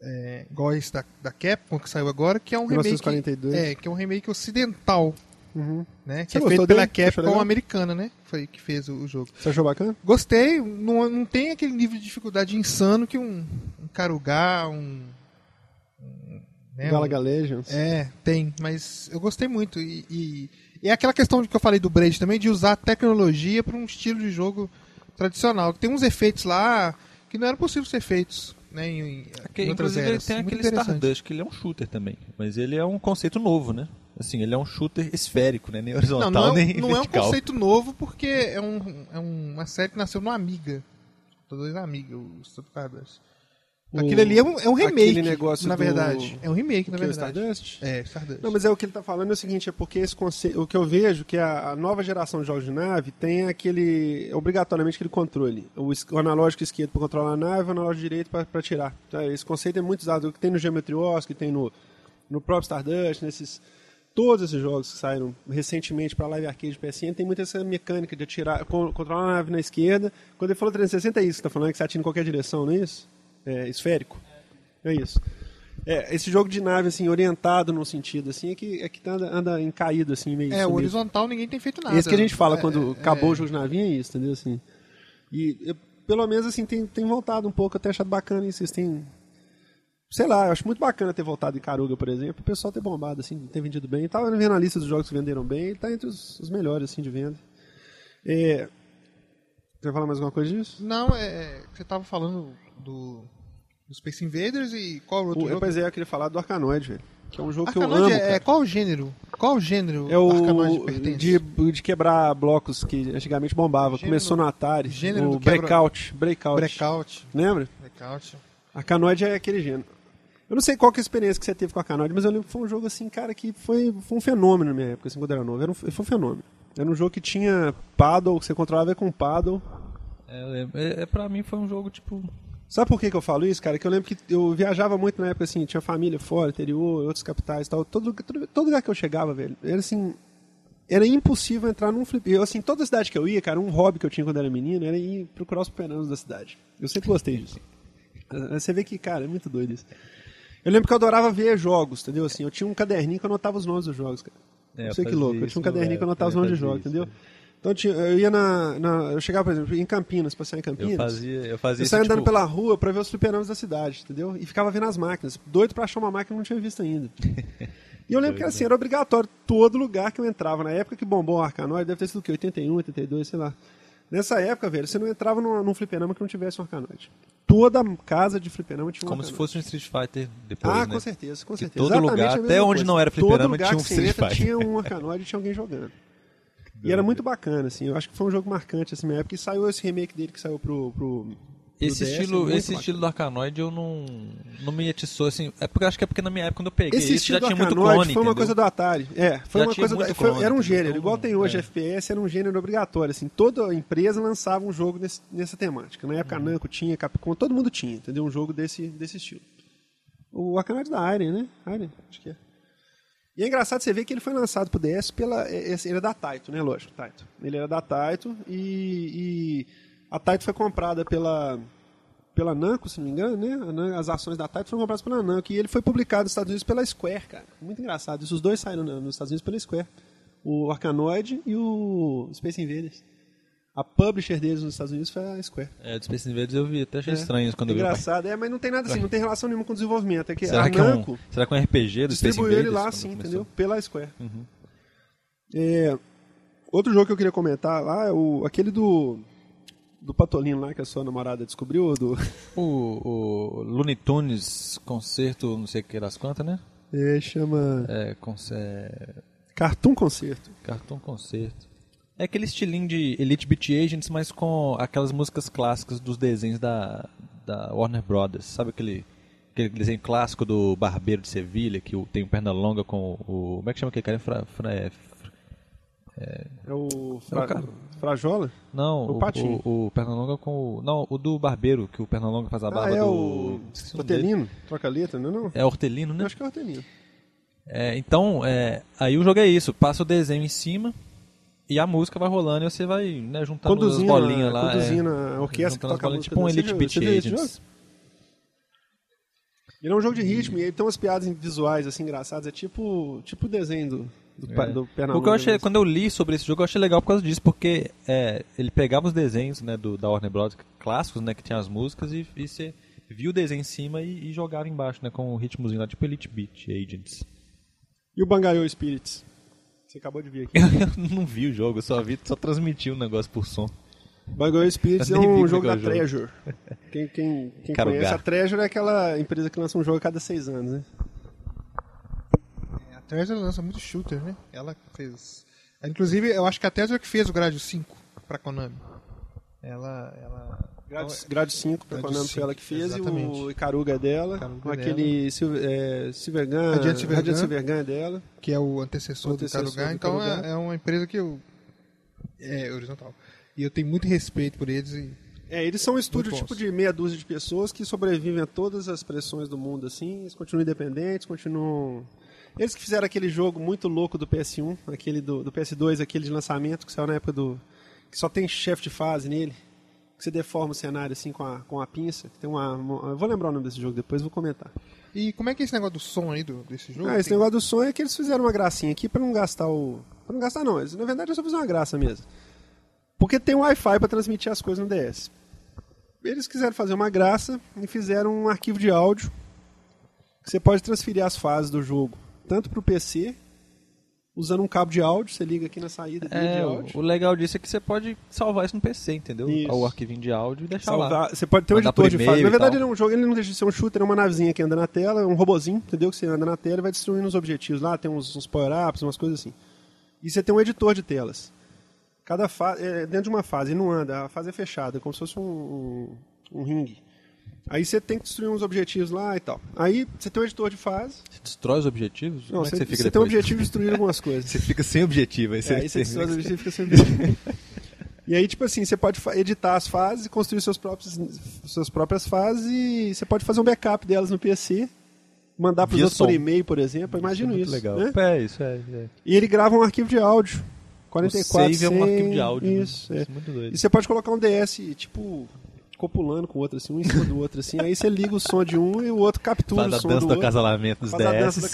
S1: É, igual esse da, da Capcom que saiu agora, que é um remake.
S2: 1942.
S1: É, que é um remake ocidental,
S2: Uhum.
S1: né? Que
S2: Você
S1: é feito pela
S2: dele? Achou
S1: Capcom americana, né? Foi que fez o, o jogo.
S2: Você achou bacana?
S1: Gostei, não, não tem aquele nível de dificuldade insano que um, um Karugá, um. um né,
S2: Galaga Legends.
S1: é, tem, mas eu gostei muito. E, e, e é aquela questão que eu falei do Braid também, de usar a tecnologia para um estilo de jogo tradicional. Tem uns efeitos lá que não eram possíveis ser feitos né, em, em, em outras
S3: inclusive ele
S1: eras.
S3: tem
S1: Muito
S3: aquele. Stardust, que ele é um shooter também, mas ele é um conceito novo, né? Assim, ele é um shooter esférico, né? Nem horizontal,
S1: Não, não, é,
S3: nem
S1: um- não é um
S3: vertical.
S1: conceito novo porque é, um, é uma série que nasceu no Amiga. Todos Amiga, o Stardust.
S2: O-
S1: Aquilo ali é um, é um remake,
S2: aquele negócio
S1: na
S2: do-
S1: verdade. É um remake, na verdade.
S2: Stardust?
S1: É, Stardust.
S2: Não, mas é o que ele está falando é o seguinte, é porque esse conceito, o que eu vejo que a, a nova geração de jogos de nave tem aquele obrigatoriamente aquele controle, o, o analógico esquerdo para controlar a nave, o analógico direito para atirar. Tá? Esse conceito é muito usado, o que tem no Geometry Wars, que tem no no próprio Stardust, nesses todos esses jogos que saíram recentemente para Live Arcade e PSN, tem muito essa mecânica de atirar, con- controlar a nave na esquerda. Quando ele falou 360 é isso que está falando, que você atira em qualquer direção, não é isso? É esférico. É isso. É, esse jogo de nave, assim, orientado num sentido, assim, é que, é que tá- anda, anda em caído, assim, meio
S1: É, horizontal ninguém tem feito nada.
S2: É isso que a gente fala
S1: É,
S2: quando
S1: é,
S2: acabou
S1: é.
S2: o jogo de navinha, é isso, entendeu? Assim, e eu, pelo menos, assim, tem, tem voltado um pouco, tenho achado bacana isso, vocês têm... Sei lá, eu acho muito bacana ter voltado em Caruga, por exemplo, o pessoal ter bombado, assim, ter vendido bem. Eu tava vendo a lista dos jogos que venderam bem, ele tá entre os, os melhores, assim, de venda. É... Você vai falar mais alguma coisa disso?
S1: Não, é, você estava falando do O Space Invaders e qual outro
S2: O,
S1: jogo?
S2: pois é, eu queria falar do Arkanoid, velho. Que é um jogo que eu amo.
S1: é, é
S2: cara.
S1: qual o gênero? Qual o gênero
S2: É o
S1: Arkanoid pertence?
S2: de, de quebrar blocos que antigamente bombava.
S1: Gênero-
S2: Começou no Atari.
S1: gênero
S2: o
S1: do quebra-
S2: Breakout. Breakout.
S1: Breakout.
S2: Lembra?
S1: Breakout.
S2: Arkanoid é aquele gênero. Eu não sei qual que é a experiência que você teve com Arkanoid, mas eu lembro que foi um jogo assim, cara, que foi, foi um fenômeno na minha época, assim, quando eu era novo. Era um, foi um fenômeno. Era um jogo que tinha paddle, que você controlava com paddle.
S3: É, eu lembro. é, é, pra mim foi um jogo, tipo...
S2: Sabe por que, que eu falo isso, cara? Que eu lembro que eu viajava muito na época, assim, tinha família fora, interior, outras capitais e tal. Todo, todo, todo lugar que eu chegava, velho, era assim. Era impossível entrar num flip. Eu, assim, toda cidade que eu ia, cara, um hobby que eu tinha quando era menino era ir procurar os fliperamas da cidade. Eu sempre gostei disso. Você vê que, cara, é muito doido isso. Eu lembro que eu adorava ver jogos, entendeu? Assim, eu tinha um caderninho que eu anotava os nomes dos jogos, cara.
S3: É,
S2: não sei que louco. Eu tinha um caderninho que eu
S3: é,
S2: anotava os nomes
S3: fazia
S2: jogos, entendeu?
S3: é.
S2: Então eu, tinha- eu ia na, na- Eu chegava, por exemplo, em Campinas, passear em Campinas.
S3: Eu fazia, eu fazia
S2: Eu
S3: isso,
S2: saía andando
S3: tipo,
S2: pela rua pra ver os fliperamas da cidade, entendeu? E ficava vendo as máquinas. Doido pra achar uma máquina que eu não tinha visto ainda. E eu lembro que era assim, era obrigatório todo lugar que eu entrava. Na época que bombou o Arcanoid, deve ter sido o quê? 81, 82, sei lá. Nessa época, velho, você não entrava num, num fliperama que não tivesse um Arcanoid. Toda casa de fliperama tinha um
S3: Como se fosse um Street Fighter depois,
S2: Ah,
S3: né?
S2: com certeza, com
S3: Que
S2: certeza.
S3: todo
S2: Exatamente
S3: lugar, até onde
S2: coisa.
S3: não era fliperama, tinha um
S2: que
S3: Street Fighter.
S2: tinha um Arcanoid e tinha alguém jogando. E era muito bacana, assim. Eu acho que foi um jogo marcante, assim, na época. E saiu esse remake dele que saiu pro pro
S3: Esse
S2: DS,
S3: estilo,
S2: muito
S3: esse
S2: bacana.
S3: estilo do Arkanoid eu não, não me atiçou, assim. É porque acho que é porque na minha época, quando eu peguei
S2: Esse
S3: isso, já
S2: estilo
S3: tinha muito
S2: Arcanoid
S3: clone,
S2: foi uma
S3: entendeu?
S2: coisa do Atari. É, foi
S3: Já
S2: uma coisa da, foi-
S3: clone,
S2: era um gênero, igual tem hoje
S3: É.
S2: FPS, era um gênero obrigatório, assim, toda empresa lançava um jogo nesse- nessa temática. Na época a Namco tinha, Capcom, todo mundo tinha, entendeu? Um jogo desse, desse estilo. O Arcanoid da Iron, né? Iron, acho que é. E é engraçado você ver que ele foi lançado pro DS pela. é- esse- Ele é da Taito, né? Lógico, Taito. Ele era da Taito e, e a Taito foi comprada pela pela Namco, se não me engano, né? As ações da Taito foram compradas pela Namco e ele foi publicado nos Estados Unidos pela Square, cara. Muito engraçado. Isso, os dois saíram nos Estados Unidos pela Square. O Arkanoid e o Space Invaders. A publisher deles nos Estados Unidos foi a Square.
S3: É, do Space Invaders eu vi, até achei
S2: É.
S3: estranho quando eu vi.
S2: Engraçado, é, mas não tem nada assim, não tem relação nenhuma com o desenvolvimento. É que
S3: Será
S2: a
S3: que, é um, será que é um RPG do Space
S2: distribuiu ele
S3: Invaders?
S2: lá, sim, entendeu? Pela Square.
S3: Uhum.
S2: É, outro jogo que eu queria comentar lá é o, aquele do. Do Patolino lá que a sua namorada descobriu, ou do.
S3: O, o Looney Tunes Concerto, não sei o que das quantas, né?
S2: É, chama.
S3: É, conce- é,
S2: Cartoon Concerto.
S3: Cartoon Concerto. É aquele estilinho de Elite Beat Agents, mas com aquelas músicas clássicas dos desenhos da, da Warner Brothers. Sabe aquele, aquele desenho clássico do Barbeiro de Sevilha, que tem o perna longa com o... Como é que chama aquele cara? Fra, fra, é, fr-
S2: É o.
S3: É o cara.
S2: Frajola?
S3: não,
S2: O
S3: o,
S2: Patinho.
S3: o, o perna longa com o... Não, o do Barbeiro, que o perna longa faz a barba
S2: Ah, é
S3: do...
S2: o. Hortelino? Troca letra, não é não?
S3: É Hortelino, né?
S2: Eu acho que é Hortelino.
S3: É, então, é, aí o jogo é isso, passa o desenho em cima e a música vai rolando e você vai né, juntando
S2: Conduzindo,
S3: as bolinhas
S2: a,
S3: lá.
S2: conduzindo
S3: é,
S2: a orquestra que toca a
S3: bolinhas,
S2: música.
S3: tipo um Elite Beat Agents.
S2: Ele é um jogo de ritmo e ele tem umas piadas visuais assim engraçadas. É tipo, tipo o desenho do, do,
S3: É.
S2: do
S3: O
S2: Pernambuco.
S3: que eu achei, quando eu li sobre esse jogo, eu achei legal por causa disso, porque é, ele pegava os desenhos né, do, da Warner Bros. clássicos, né, que tinha as músicas, e, e você via o desenho em cima e, e jogava embaixo, né, com o ritmozinho lá, tipo Elite Beat Agents.
S2: E o Bangalore Spirits? Você acabou de ver aqui.
S3: Eu não vi o jogo, eu só vi, só transmiti o negócio por som.
S2: Bangalore Spirits é um jogo
S3: é
S2: da
S3: o jogo.
S2: Treasure. Quem, quem, quem conhece, a Treasure é aquela empresa que lança um jogo a cada seis anos, né?
S1: É, A Treasure lança muito shooter, né? Ela fez. Inclusive, eu acho que a Treasure que fez o Grade 5 pra Konami. Ela. ela...
S2: Grade, Grade 5, pra
S1: Grade
S2: Konami foi ela que
S1: 5,
S2: fez, e
S1: exatamente.
S2: o Icaruga é dela,
S1: Icaruga
S2: o
S1: é
S2: aquele Silver, é, Silvergun,
S1: Radiant Silvergun.
S2: Radiant Silvergun é dela.
S1: que é o antecessor,
S2: O antecessor
S1: do Karuga.
S2: do
S1: Então é, é uma empresa que eu. É horizontal. E eu tenho muito respeito por eles. E...
S2: É, eles são um estúdio tipo de meia dúzia de pessoas que sobrevivem a todas as pressões do mundo, assim, eles continuam independentes, continuam... Eles que fizeram aquele jogo muito louco do PS1, aquele do, do PS2, aquele de lançamento, que saiu na época do... que só tem chefe de fase nele, que você deforma o cenário assim com a, com a pinça, tem uma, uma- Eu vou lembrar o nome desse jogo depois, vou comentar.
S1: e como é que é esse negócio do som aí do, desse jogo?
S2: Ah, esse
S1: Tem-
S2: negócio do som é que eles fizeram uma gracinha aqui pra não gastar o. Pra não gastar, não. Eles, na verdade, eu só fiz uma graça mesmo. Porque tem Wi-Fi pra transmitir as coisas no DS. Eles quiseram fazer uma graça e fizeram um arquivo de áudio que você pode transferir as fases do jogo tanto pro PC usando um cabo de áudio, você liga aqui na saída
S3: É, o,
S2: áudio.
S3: o legal disso é que você pode salvar isso no PC, entendeu?
S2: Isso.
S3: O arquivinho de áudio e deixar lá.
S2: Salvar. Você pode ter um
S3: Mandar
S2: editor de fase. Na verdade, ele é um jogo, ele não deixa de ser um shooter, é uma navezinha que anda na tela, é um robozinho, entendeu? Que você anda na tela e vai destruindo os objetivos lá, tem uns, uns power-ups, umas coisas assim. E você tem um editor de telas. Cada fase, é, dentro de uma fase, ele não anda, a fase é fechada, como se fosse um, um, um ringue. Aí você tem que destruir uns objetivos lá e tal. Aí você tem um editor de fase.
S3: Você destrói os objetivos?
S2: Não,
S3: Como é que
S2: você,
S3: você fica
S2: você tem o
S3: depois?
S2: objetivo de destruir algumas coisas.
S3: Você fica sem objetivo. Aí você,
S2: É, aí você destrói os objetivos e fica sem objetivo. E aí, tipo assim, você pode editar as fases e construir seus próprios, suas próprias fases e você pode fazer um backup delas no PC, mandar para os outros por e-mail, por exemplo. Imagino
S3: muito
S2: isso.
S3: legal.
S2: né?
S3: É, isso é. é.
S2: E ele grava um arquivo de áudio. 44,
S3: o save é um
S2: 100,
S3: arquivo de áudio. né?
S2: Isso, é.
S3: é muito doido.
S2: E você pode colocar um DS, tipo, copulando com o outro, assim, um em cima do outro, assim. Aí você liga o som de um e o outro captura
S3: Faz
S2: o
S3: a
S2: som
S3: dança
S2: do
S3: do
S2: outro. Faz a dança do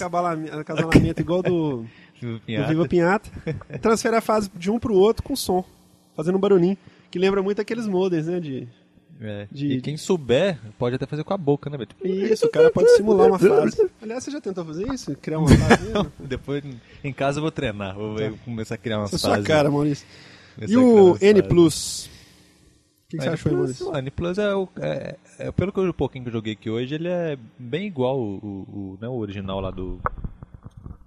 S2: acasalamento igual do, do Viva Pinhata. Transfere a fase de um pro outro com som, fazendo um barulhinho. Que lembra muito aqueles modems, né? De...
S3: É.
S2: de-
S3: E quem souber, pode até fazer com a boca, né?
S2: Isso, o cara pode simular uma fase. Aliás, você já tentou fazer isso? Criar uma fase? Não.
S3: Depois, em casa, eu vou treinar. Vou ver- começar a criar umas
S2: Essa é sua cara, Maurício.
S3: Começar
S2: E o N. Plus? O que, que você achou
S3: Plus? O N Plus é, o, é, é- pelo que eu, pouquinho que eu joguei aqui hoje, ele é bem igual o, o, o, né, o original lá do,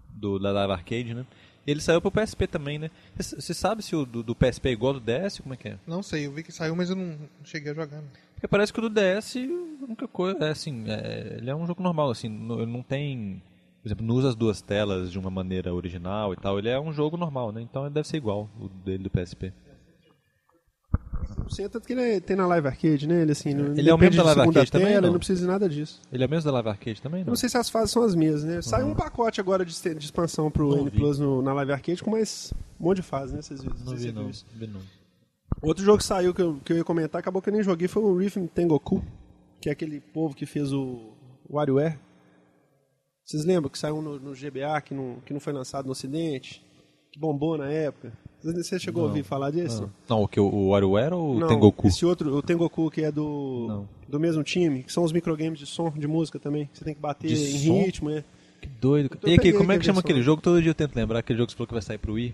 S3: do da Live Arcade, né? Ele saiu pro PSP também, né? Você sabe se o do, do PSP é igual ao do DS? Como é que é?
S1: Não sei, eu vi que saiu, mas eu não cheguei a jogar. não.
S3: Porque parece que o do DS, a única coisa, é assim, é, ele é um jogo normal, assim, não, ele não tem, por exemplo, não usa as duas telas de uma maneira original e tal, ele é um jogo normal, né? Então ele deve ser igual o dele do PSP.
S2: Sim, tanto que ele é- tem na Live Arcade, né? Ele, assim, não
S3: Ele é o
S2: depende
S3: mesmo da Live Arcade também,
S2: tela,
S3: não?
S2: ele não precisa de nada disso.
S3: Ele é o mesmo da Live Arcade também,
S2: Eu
S3: não?
S2: não sei se as fases são as mesmas, né? Saiu um pacote agora de, de expansão pro
S3: Não
S2: N. Plus no- na Live Arcade com mais um monte de fases, né? Vocês viram?
S3: Não vi não, vi não.
S2: Outro jogo que saiu que eu, que eu ia comentar, acabou que eu nem joguei, foi o Rhythm Tengoku, que é aquele povo que fez o WarioWare. Vocês lembram que saiu no, no GBA, que não, que não foi lançado no Ocidente? Que bombou na época? Você chegou a
S3: Não.
S2: ouvir falar disso?
S3: Não, não o que? O WarioWare ou o
S2: Não,
S3: Tengoku?
S2: Esse outro, o Tengoku, que é do, do mesmo time, que são os microgames de som, de música também. Você tem que bater
S3: De
S2: em
S3: som?
S2: ritmo, é.
S3: Que doido.
S2: Eu
S3: E aqui, como é que
S2: a
S3: chama aquele jogo? Todo dia eu tento lembrar aquele jogo que você falou que vai sair pro Wii.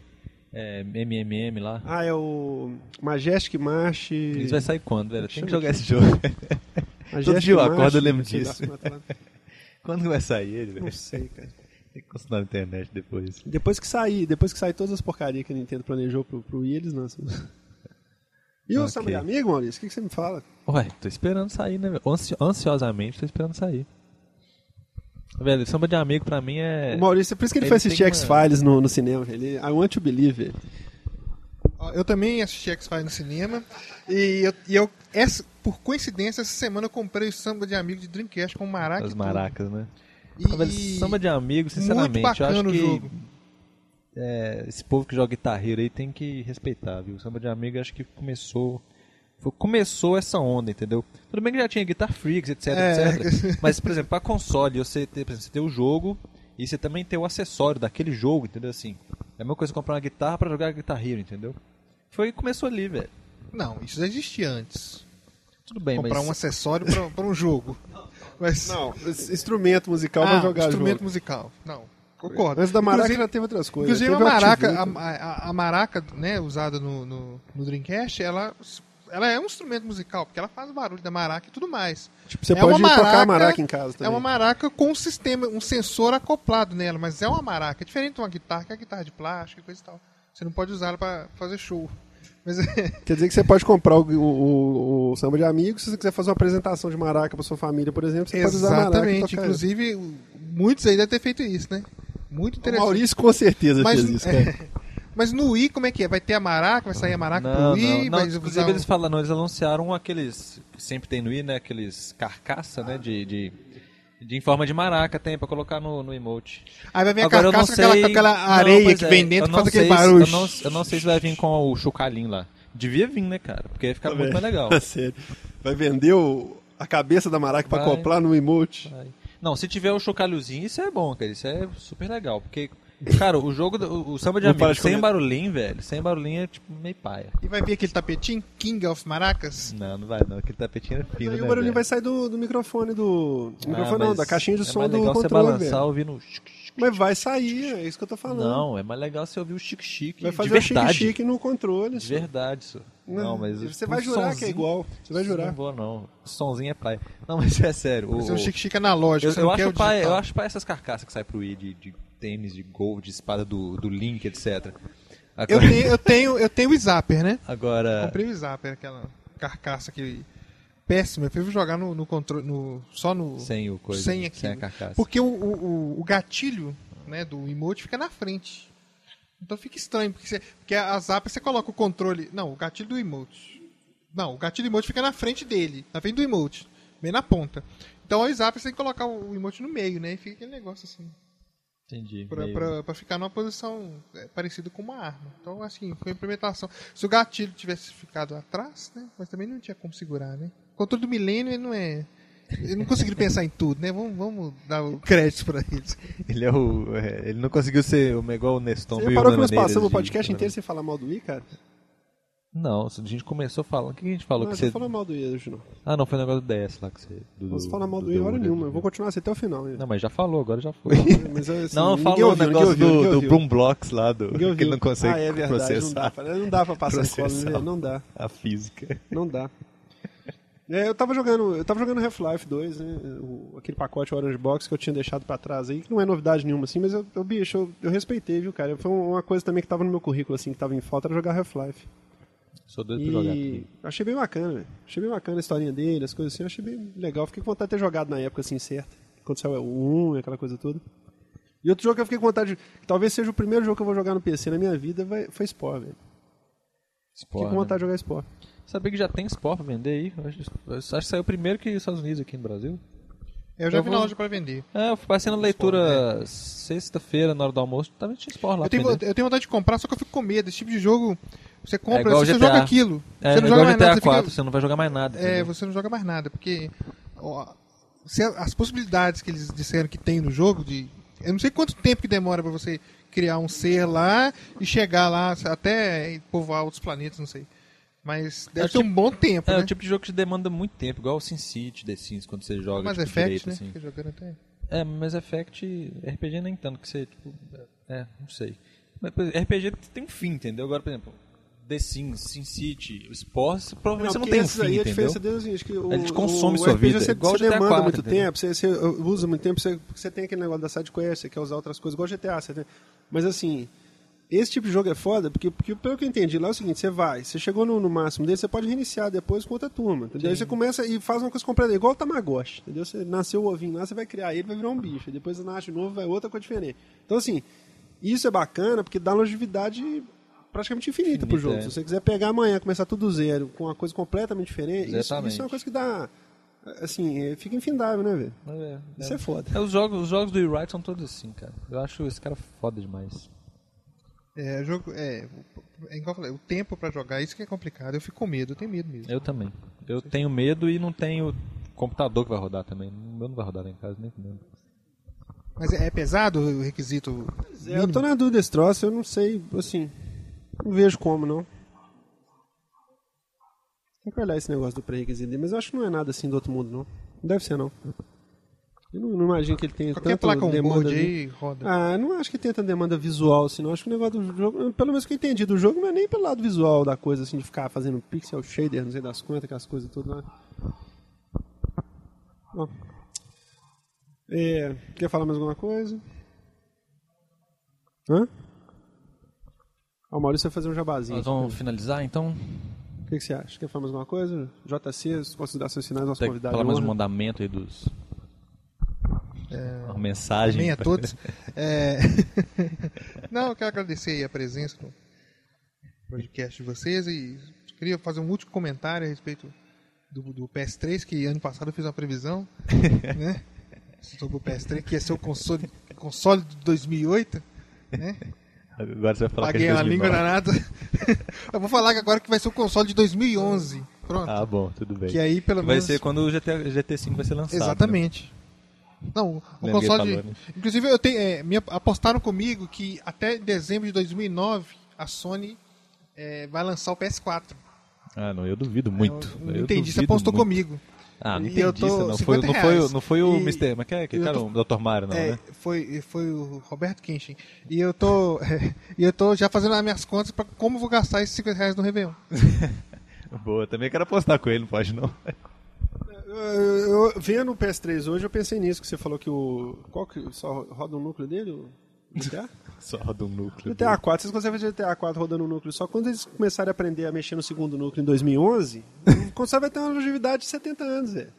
S3: É, MMM lá.
S2: Ah, é o Majestic March.
S3: Isso vai sair quando, velho? Tem que jogar esse jogo. Todo dia eu acordo, eu lembro disso.
S2: lá.
S3: quando vai sair ele, velho?
S2: Não sei, cara.
S3: Tem que consultar na internet depois.
S2: Depois que sair, depois que sair todas as porcarias que a Nintendo planejou pro, pro Wii, eles lançam. E o
S3: Ok.
S2: Samba de Amigo, Maurício? O que, que você me fala?
S3: Ué, tô esperando sair, né? Ansi- ansiosamente tô esperando sair. Velho, samba de amigo pra mim é.
S2: O Maurício, por isso que ele,
S3: Ele
S2: foi assistir
S3: uma-
S2: X-Files no, no cinema. Ele, I want to believe. it.
S1: Eu também assisti X-Files no cinema. E eu, e eu essa, por coincidência, essa semana eu comprei o samba de amigo de Dreamcast com maraca. e
S3: As
S1: tudo.
S3: maracas, né?
S1: E,
S3: de amigo, sinceramente, eu acho que é, esse povo que joga guitarreiro aí tem que respeitar, viu? O samba de amigo acho que começou. foi- começou essa onda, entendeu? Tudo bem que já tinha Guitar Freaks, etc,
S1: É.
S3: etc. Mas, por exemplo, pra console, você por exemplo, você ter o jogo e você também ter o acessório daquele jogo, entendeu? Assim, é a mesma coisa que comprar uma guitarra pra jogar Guitar Hero, entendeu? Foi começou ali, velho.
S1: Não, isso já existia antes.
S3: Tudo bem,
S1: Comprar
S3: mas
S1: um acessório pra um jogo. Mas,
S2: Não, instrumento musical
S1: ah,
S2: vai jogar
S1: instrumento
S2: jogo.
S1: musical. Não, concordo.
S2: Antes da maraca
S1: Inclusive-
S2: já teve outras coisas.
S1: Inclusive a maraca, a, a- a maraca né, usada no, no, no Dreamcast, ela, ela é um instrumento musical, porque ela faz barulho da maraca e tudo mais.
S2: Tipo, você
S1: é
S2: pode
S1: uma
S2: tocar a
S1: maraca-
S2: maraca em casa também.
S1: É uma maraca com um sistema, um sensor acoplado nela, mas é uma maraca. É diferente de uma guitarra, que é guitarra de plástico e coisa e tal. Você não pode usar ela pra fazer show. Mas
S2: Quer dizer que você pode comprar o, o, o- samba de amigos, se você quiser fazer uma apresentação de maraca pra sua família, por exemplo, você pode usar maraca
S1: exatamente. Inclusive, muitos aí devem ter feito isso, né? Muito
S2: ela. O
S1: interessante.
S2: Maurício com certeza
S1: Mas,
S2: fez isso,
S1: é,
S2: cara.
S1: mas no Wii, como é que é? Vai ter a maraca, vai sair a maraca pro
S3: Não,
S1: Wii,
S3: não, não.
S1: vai
S3: Inclusive
S1: usar
S3: eles
S1: um-
S3: falaram, eles anunciaram aqueles que sempre tem no Wii, né? Aqueles carcaça, né? De, de, de em forma de maraca tem pra colocar no, no emote.
S1: Aí vai vir a
S3: Agora não
S1: carcaça com aquela,
S3: sei.
S1: com aquela
S3: Não,
S1: areia
S3: pois
S1: que
S3: é,
S1: vem dentro
S3: eu não
S1: faz aquele
S3: sei se-
S1: barulho.
S3: Eu não, eu não sei se vai vir com o chocalhinho lá. Devia vir, né, cara? Porque ia ficar muito mais legal.
S2: Sério. Vai vender o- a cabeça da maraca pra
S3: Vai.
S2: acoplar no emote.
S3: Vai. Não, se tiver o chocalhozinho, isso é bom, cara. Isso é super legal. Porque Cara, o jogo, do- o, o samba de amigos sem barulhinho, velho. Sem barulhinho é tipo meio paia.
S1: E vai vir aquele tapetinho, King of Maracas.
S3: Não, não vai não. Aquele tapetinho é fino,
S2: Aí
S3: né,
S2: o barulhinho
S3: velho?
S2: vai sair do, do microfone do. do
S3: Ah,
S2: microfone não,
S3: mas
S2: da caixinha de
S3: é
S2: som
S3: mais
S2: do
S3: legal você
S2: controle.
S3: balançar
S2: velho.
S3: ouvindo...
S2: Mas vai sair, é isso que eu tô falando.
S3: Não, é mais legal você ouvir o chique-chique
S2: vai
S3: de
S2: fazer o chique-chique no controle.
S3: De verdade, isso. Não, mas...
S2: Você
S3: o
S2: vai jurar que é igual. Você vai jurar.
S3: Não vou, não. O sonzinho é praia. Não, mas é sério. O,
S1: Vai ser um
S3: o-
S1: chique-chique analógico.
S3: eu, eu
S1: não
S3: acho
S1: o
S3: pai,
S1: digital.
S3: eu acho pai essas carcaças que saem pro Wii de, de tênis, de gol, de espada do, do Link, etc.
S1: Eu
S3: Agora,
S1: tenho, eu tenho, eu tenho o Zapper, né?
S3: agora
S1: Comprei o Zapper, aquela carcaça que péssima. Eu fui jogar no, no controle, no, só no
S3: sem o coisa,
S1: sem
S3: sem,
S1: aquilo.
S3: a carcaça.
S1: Porque o, o, o- gatilho né, do emote fica na frente. Então fica estranho, porque, você, porque a Zapper você coloca o controle. Não, o gatilho do emote. Não, o gatilho do emote fica na frente dele, na frente do emote, bem na ponta. Então o Zapper você tem que colocar o emote no meio, né? E fica aquele negócio assim.
S3: Entendi.
S1: Pra,
S3: meio-
S1: pra, pra ficar numa posição é, parecida com uma arma. Então, assim, foi a implementação. Se o gatilho tivesse ficado atrás, né? Mas também não tinha como segurar, né? O controle do milênio, ele não é... Eu não conseguiram pensar em tudo, né? Vamos, vamos dar o crédito pra eles.
S3: Ele é o. é, ele não conseguiu ser o- igual o Neston.
S2: Você
S3: mil
S2: reparou que nós passamos o
S3: de-
S2: podcast inteiro sem falar mal do Wii, cara?
S3: Não, a gente começou falando. O que a gente falou?
S2: Não,
S3: que
S2: você
S3: você...
S2: falou mal do hoje, não.
S3: Ah, não, foi o negócio do DS lá que você. Do,
S2: Não se fala mal do
S3: do-
S2: Wii hora
S3: do-
S2: nenhuma. Eu vou continuar assim até o final.
S3: Não, mas já falou, agora já foi.
S2: Mas, assim,
S3: não, falou o negócio
S2: ouviu,
S3: do, do
S2: ouviu.
S3: Boom Blocks lá, do, que ele não consegue
S2: ah, é verdade,
S3: processar
S2: Não dá, pra, não dá pra passar escola,
S3: processar.
S2: né? não dá,
S3: a física.
S2: não dá. É, eu tava jogando, eu tava jogando Half-Life 2, né? O- aquele pacote Orange Box que eu tinha deixado pra trás aí, que não é novidade nenhuma assim, mas eu, eu bicho, eu, eu respeitei, viu, cara? Foi uma coisa também que tava no meu currículo assim, que tava em falta era jogar Half-Life.
S3: Sou doido pra jogar.
S2: E
S3: também.
S2: achei bem bacana, velho. Achei bem bacana a historinha dele, as coisas assim, eu achei bem legal. Fiquei com vontade de ter jogado na época assim, certa. Quando saiu o 1 e aquela coisa toda. E outro jogo que eu fiquei com vontade de. Talvez seja o primeiro jogo que eu vou jogar no PC na minha vida, vai, foi Spore, velho. Fiquei com vontade
S3: né?
S2: de jogar Spore.
S3: Sabia que já tem Spore pra vender aí? Eu acho, eu acho que saiu primeiro que os Estados Unidos aqui no Brasil.
S1: Eu já
S3: Eu
S1: vi
S3: vou-
S1: na loja pra vender.
S3: É, eu fui passando a leitura sexta-feira, na hora do almoço, tava tinha Spore lá
S1: Eu
S3: pra
S1: tenho, eu tenho vontade de comprar, só que eu fico com medo. Esse tipo de jogo, você compra,
S3: igual
S1: você
S3: GTA.
S1: joga aquilo.
S3: É,
S1: você não joga mais
S3: GTA
S1: nada. Você
S3: 4,
S1: fica,
S3: você não vai jogar mais nada.
S1: é,
S3: entendeu?
S1: você não joga mais nada, porque ó, as possibilidades que eles disseram que tem no jogo, de eu não sei quanto tempo que demora pra você criar um ser lá e chegar lá até povoar outros planetas, não sei. Mas deve
S3: É
S1: ser um bom tempo,
S3: É
S1: né?
S3: o tipo de jogo que demanda muito tempo, igual o SimCity, The Sims, quando você joga
S1: Mass
S3: tipo,
S1: Effect,
S3: direito,
S1: né?
S3: assim.
S1: Fica jogando até.
S3: É, Mass Effect, RPG nem tanto, que você, tipo, é, não sei. Mas, RPG tem um fim, entendeu? Agora, por exemplo, The Sims, SimCity, Sports, provavelmente você não tem um
S2: esses aí,
S3: fim,
S2: a
S3: entendeu?
S2: diferença deles é acho que o,
S3: Ele te consome
S2: o,
S3: sua
S2: RPG
S3: vida,
S2: Você,
S3: igual
S2: você
S3: GTA
S2: demanda
S3: 4,
S2: muito
S3: entendeu?
S2: tempo, você, você usa muito tempo, você, você tem aquele negócio da side quest, você quer usar outras coisas, igual GTA. Você tem, mas assim, esse tipo de jogo é foda, porque, porque pelo que eu entendi lá é o seguinte, você vai, você chegou no, no máximo dele, você pode reiniciar depois com outra turma, entendeu? Aí você começa e faz uma coisa completa, igual o Tamagotchi, entendeu? Você nasceu o ovinho lá, você vai criar ele, vai virar um bicho, depois nasce de novo, vai outra coisa diferente. Então assim, isso é bacana porque dá longevidade praticamente infinita pro jogo.
S3: é.
S2: Se você quiser pegar amanhã, começar tudo do zero, com uma coisa completamente diferente, isso, isso é uma coisa que dá, assim, é, fica infindável, né, velho?
S3: Mas é,
S2: Isso é foda.
S3: É, os, jogos, os jogos do E-Wright são todos assim, cara. Eu acho esse cara foda demais.
S1: É, o jogo, é, é igual eu falei, o tempo pra jogar, isso que é complicado. Eu fico com medo, eu tenho medo mesmo.
S3: Eu também. Eu tenho medo e não tenho computador que vai rodar também. O meu não vai rodar lá em casa, nem mesmo.
S1: Mas é, é pesado o requisito?
S2: É, eu tô na dúvida desse troço, eu não sei, assim, não vejo como, não. Tem que olhar esse negócio do pré-requisito mas eu acho que não é nada assim do outro mundo, não. Não deve ser, não. Eu não, não imagino que ele tenha
S1: Qualquer
S2: tanta
S1: placa
S2: demanda... ali.
S1: aí roda.
S2: Ah, não acho que tenha tanta demanda visual, assim, não. Acho que o negócio do jogo, pelo menos que eu entendi do jogo, não é nem pelo lado visual da coisa, assim, de ficar fazendo pixel shader, não sei das quantas, aquelas coisas tudo lá. Bom. É, quer falar mais alguma coisa? Hã? O Maurício vai fazer um jabazinho.
S3: Nós vamos finalizar então?
S2: O que, que você acha? Quer falar mais alguma coisa? JC, considerações finais, nosso
S3: Tem
S2: convidado.
S3: falar mais um mandamento aí dos. Uma mensagem.
S1: Amém a todos. É, Não, eu quero agradecer aí a presença no podcast de vocês e queria fazer um último comentário a respeito do, do PS3, que ano passado eu fiz uma previsão, né? Sobre o PS3, que ia ser o console, console de 2008, né?
S3: Agora você vai falar
S1: Paguei
S3: que é
S1: a língua
S3: 2009.
S1: danada. eu vou falar agora que vai ser o console de 2011. Pronto.
S3: Ah, bom, tudo bem.
S1: que aí pelo
S3: vai
S1: menos...
S3: ser quando o GT, GT5 vai ser lançado.
S1: Exatamente. Não, o
S3: Lembra
S1: console.
S3: falou, né?
S1: Inclusive, eu tenho, é, me apostaram comigo que até dezembro de 2009 a Sony é, vai lançar o PS4.
S3: Ah, não, eu duvido muito.
S1: Eu
S3: Eu
S1: entendi, você apostou
S3: muito.
S1: comigo.
S3: Ah, não
S1: E
S3: entendi
S1: tô
S3: isso, não. Foi,
S1: 50
S3: não, foi, não foi o
S1: E-
S3: Mr. Mas que é, que
S1: eu
S3: cara,
S1: tô-
S3: o Dr. Mario, não,
S1: é,
S3: né?
S1: foi, foi o Roberto Kenshin. E eu tô, e eu tô já fazendo as minhas contas para como vou gastar esses 50 reais no Réveillon.
S3: Boa, também quero apostar com ele, não pode não.
S2: Eu, eu- vendo o PS3 hoje, eu pensei nisso, que você falou que o. Qual que só roda o núcleo dele? GTA?
S3: Só roda um núcleo.
S2: GTA 4, vocês conseguem fazer GTA 4 rodando o núcleo. Só quando eles começarem a aprender a mexer no segundo núcleo em 2011, o console vai ter uma longevidade de 70 anos, é.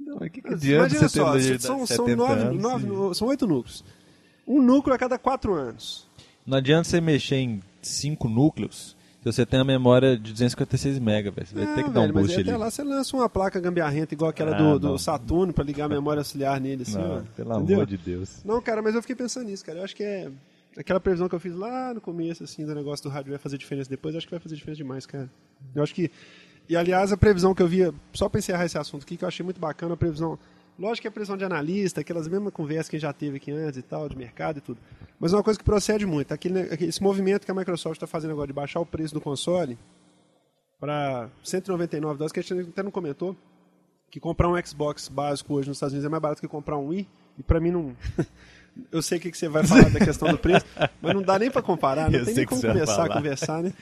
S3: Não, mas que que adianta
S2: Imagina
S3: você
S2: só, são, são,
S3: 70
S2: nove,
S3: anos
S2: nove-
S3: e-
S2: são oito núcleos. Um núcleo a cada quatro anos.
S3: Não adianta você mexer em cinco núcleos se você tem uma memória de 256 MB. Você vai ter que
S2: Ah,
S3: dar um
S2: velho, mas
S3: boost
S2: até
S3: ali.
S2: lá você lança uma placa gambiarrenta igual aquela
S3: Ah,
S2: do, do. Saturno pra ligar a memória auxiliar nele, assim,
S3: Não,
S2: ó.
S3: pelo
S2: Entendeu?
S3: amor de Deus.
S2: Não, cara, mas eu fiquei pensando nisso, cara. Eu acho que é. Aquela previsão que eu fiz lá no começo, assim, do negócio do rádio vai fazer diferença depois, eu acho que vai fazer diferença demais, cara. Eu acho que. E aliás, a previsão que eu via, só pra encerrar esse assunto aqui, que eu achei muito bacana, a previsão. Lógico que é a previsão de analista, aquelas mesmas conversas que a gente já teve aqui antes e tal, de mercado e tudo. Mas uma coisa que procede muito, aquele, esse movimento que a Microsoft está fazendo agora de baixar o preço do console para 199 dólares, que a gente até não comentou, que comprar um Xbox básico hoje nos Estados Unidos é mais barato que comprar um Wii, e pra mim não. Eu sei o que que você vai falar da questão do preço, mas não dá nem pra comparar, não
S3: Eu
S2: tem nem como começar a conversar, né?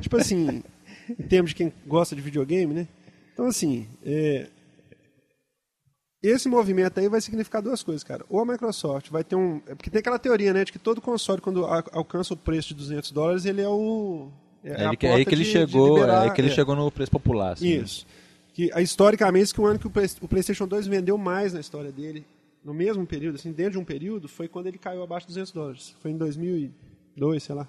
S2: Tipo assim, em termos de quem gosta de videogame, né? Então, assim, é, esse movimento aí vai significar duas coisas, cara. Ou a Microsoft vai ter um. é Porque tem aquela teoria, né, de que todo console, quando alcança o preço de 200 dólares, ele é o. É,
S3: É que,
S2: porta
S3: aí que ele
S2: de- de
S3: chegou,
S2: liberar-
S3: é aí que ele
S2: é.
S3: chegou no preço popular. assim, né?
S2: Isso. Que, ah, historicamente, que o ano que o, Play- o PlayStation 2 vendeu mais na história dele, no mesmo período, assim, dentro de um período, foi quando ele caiu abaixo de 200 dólares. Foi em 2002, sei lá.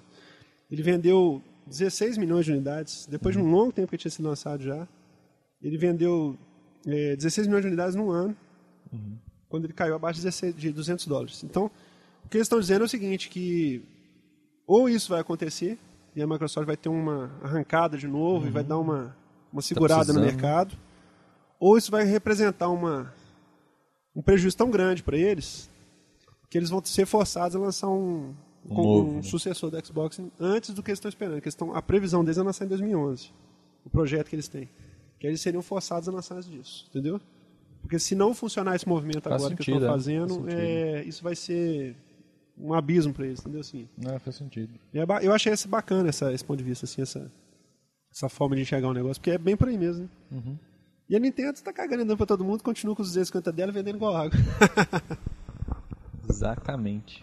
S2: Ele vendeu 16 milhões de unidades, depois de um longo tempo que tinha sido lançado já. Ele vendeu eh, 16 milhões de unidades num ano, quando ele caiu abaixo de, 16 de 200 dólares. Então, o que eles estão dizendo é o seguinte, que ou isso vai acontecer, e a Microsoft vai ter uma arrancada de novo e vai dar uma, uma segurada no
S3: precisando.
S2: mercado, ou isso vai representar uma, um prejuízo tão grande para eles que eles vão ser forçados a lançar um,
S3: Um novo,
S2: um
S3: né?
S2: sucessor do Xbox antes do que eles estão esperando. Que eles estão, a previsão deles é lançar em 2011, o projeto que eles têm. Que eles seriam forçados a lançar antes disso, entendeu? Porque se não funcionar esse movimento
S3: Faz
S2: agora que
S3: sentido,
S2: eles
S3: é.
S2: estão
S3: Faz
S2: fazendo, é, isso vai ser um abismo para eles, entendeu? Assim,
S3: Não, faz sentido.
S2: é eu achei esse bacana essa, esse ponto de vista, assim, essa, essa forma de enxergar o negócio, porque é bem por aí mesmo. Né?
S3: Uhum.
S2: E a Nintendo está cagando andando pra todo mundo, continua com os 250 dela vendendo igual água.
S3: Exatamente.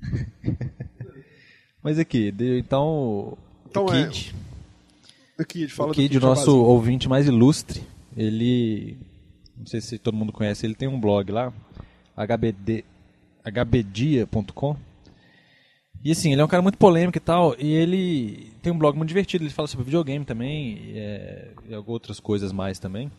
S3: Mas aqui, então,
S2: Então
S3: o
S2: é,
S3: Kid,
S2: O Kid, fala
S3: o Kid,
S2: do
S3: o nosso ouvinte mais ilustre, ele, não sei se todo mundo conhece, ele tem um blog lá, hbd, hbdia.com, e assim, ele é um cara muito polêmico e tal, e ele tem um blog muito divertido, ele fala sobre videogame também, e, é, e outras coisas mais também.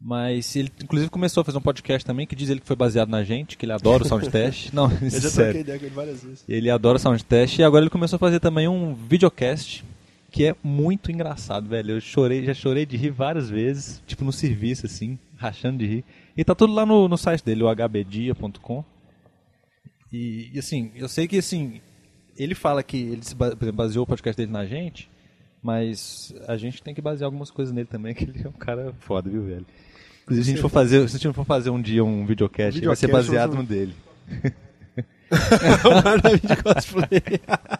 S3: Mas ele, inclusive, começou a fazer um podcast também que diz ele que foi baseado na gente, que ele adora o Soundtest. Não,
S2: Eu já
S3: sério.
S2: ideia com ele várias vezes.
S3: Ele adora Soundtest e agora ele começou a fazer também um videocast que é muito engraçado, velho. Eu chorei, já chorei de rir várias vezes, tipo no serviço, assim, rachando de rir. E tá tudo lá no, no site dele, o hbdia.com. E, e, assim, eu sei que assim, ele fala que ele se baseou o podcast dele na gente, mas a gente tem que basear algumas coisas nele também, que ele é um cara foda, viu, velho? Inclusive, se a gente for fazer, se a gente for fazer um dia um videocast, vai ser
S2: Videocast,
S3: baseado no dele.
S2: o de cosplay.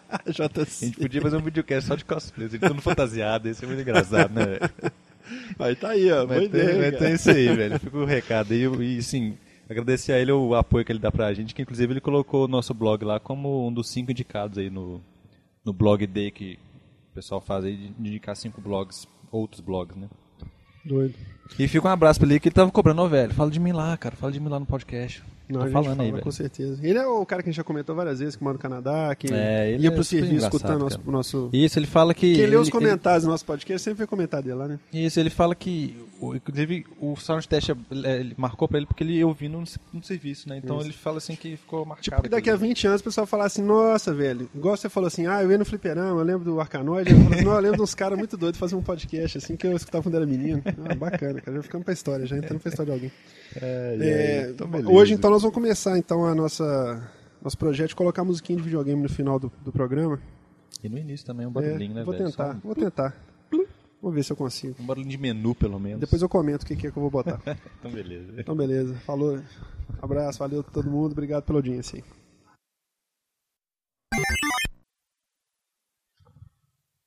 S3: A
S2: JC.
S3: gente podia fazer um videocast só de cosplay, assim, todo fantasiado, isso é muito engraçado, né?
S2: Aí tá aí, ó. Ideia,
S3: mas
S2: cara.
S3: tem isso aí, velho. Fica o recado aí. E, sim, agradecer a ele o apoio que ele dá pra gente, que inclusive ele colocou o nosso blog lá como um dos cinco indicados aí no, no blog day que o pessoal faz aí, de indicar cinco blogs, outros blogs, né?
S2: Doido.
S3: E fica um abraço pra ele que ele tava cobrando, ó, velho, fala de mim lá, cara, fala de mim lá no podcast.
S2: Não, gente
S3: falando
S2: fala,
S3: aí, velho.
S2: com certeza. Ele é o cara que a gente já comentou várias vezes, que mora no Canadá, que
S3: É, ele
S2: ia
S3: é
S2: pro serviço escutando nosso, nosso...
S3: Isso, ele fala que...
S2: Quem lê os
S3: ele-
S2: comentários do nosso podcast sempre vê comentário dele lá, né?
S3: Isso, ele fala que, inclusive, o sound test é- ele marcou pra ele porque ele ouvindo no, no serviço, né? Então
S2: Isso.
S3: ele fala assim que ficou marcado.
S2: Tipo, que daqui a
S3: aquilo.
S2: 20 anos o pessoal falar assim, nossa, velho, igual você falou assim, ah, eu ia no fliperama, eu lembro do Arcanoide, eu, assim, não, eu lembro de uns caras muito doidos fazer um podcast, assim, que eu escutava quando era menino. Ah, bacana, cara, já ficando pra história, já entrando pra história de alguém. É,
S3: beleza.
S2: hoje, então, nós vamos começar então a nossa nosso projeto de colocar musiquinha de videogame no final do, do programa.
S3: E no início também um
S2: É,
S3: barulhinho, né,
S2: vou
S3: velho?
S2: tentar,
S3: Só
S2: vou tentar. Vamos ver se eu consigo.
S3: Um barulhinho de menu, pelo menos.
S2: Depois eu comento o que, que é que eu vou botar.
S3: Então, beleza.
S2: Então, beleza. Falou. Abraço, valeu todo mundo. Obrigado pela audiência. aí.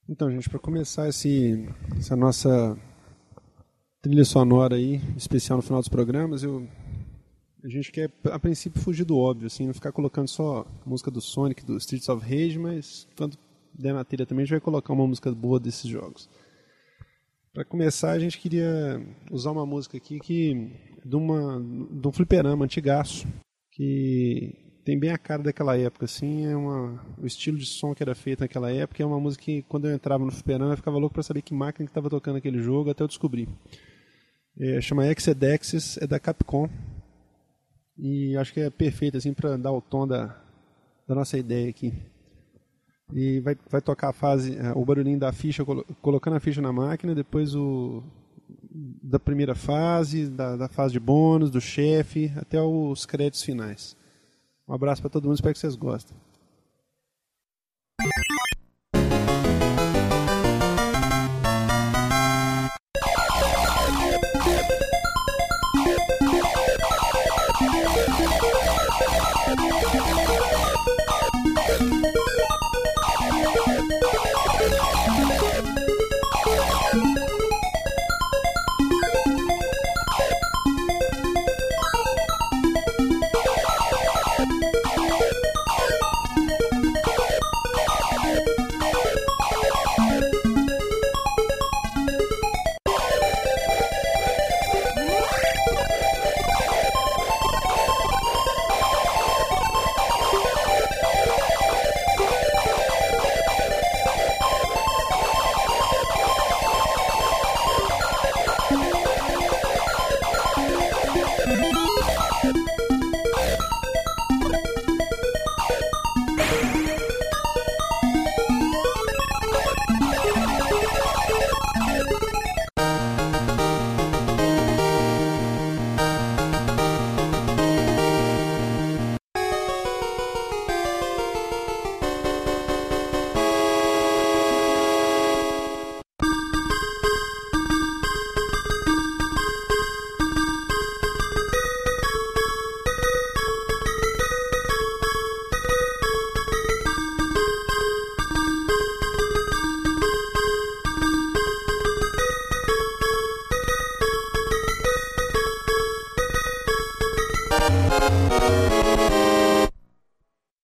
S2: Então, gente, para começar esse, essa nossa trilha sonora aí, especial no final dos programas, eu, a gente quer, a princípio, fugir do óbvio, assim, não ficar colocando só música do Sonic, do Streets of Rage, mas quando der na trilha também, a gente vai colocar uma música boa desses jogos. Para começar, a gente queria usar uma música aqui que de uma de um fliperama antigaço que tem bem a cara daquela época assim, é uma o estilo de som que era feito naquela época, é uma música que quando eu entrava no fliperama eu ficava louco para saber que máquina que estava tocando aquele jogo, até eu descobrir. É, chama Exedexis, é da Capcom. E acho que é perfeito assim para dar o tom da da nossa ideia aqui e vai, vai tocar a fase, eh, o barulhinho da ficha, colo- colocando a ficha na máquina, depois o da primeira fase, da, da fase de bônus, do chefe, até os créditos finais. Um abraço para todo mundo, espero que vocês gostem.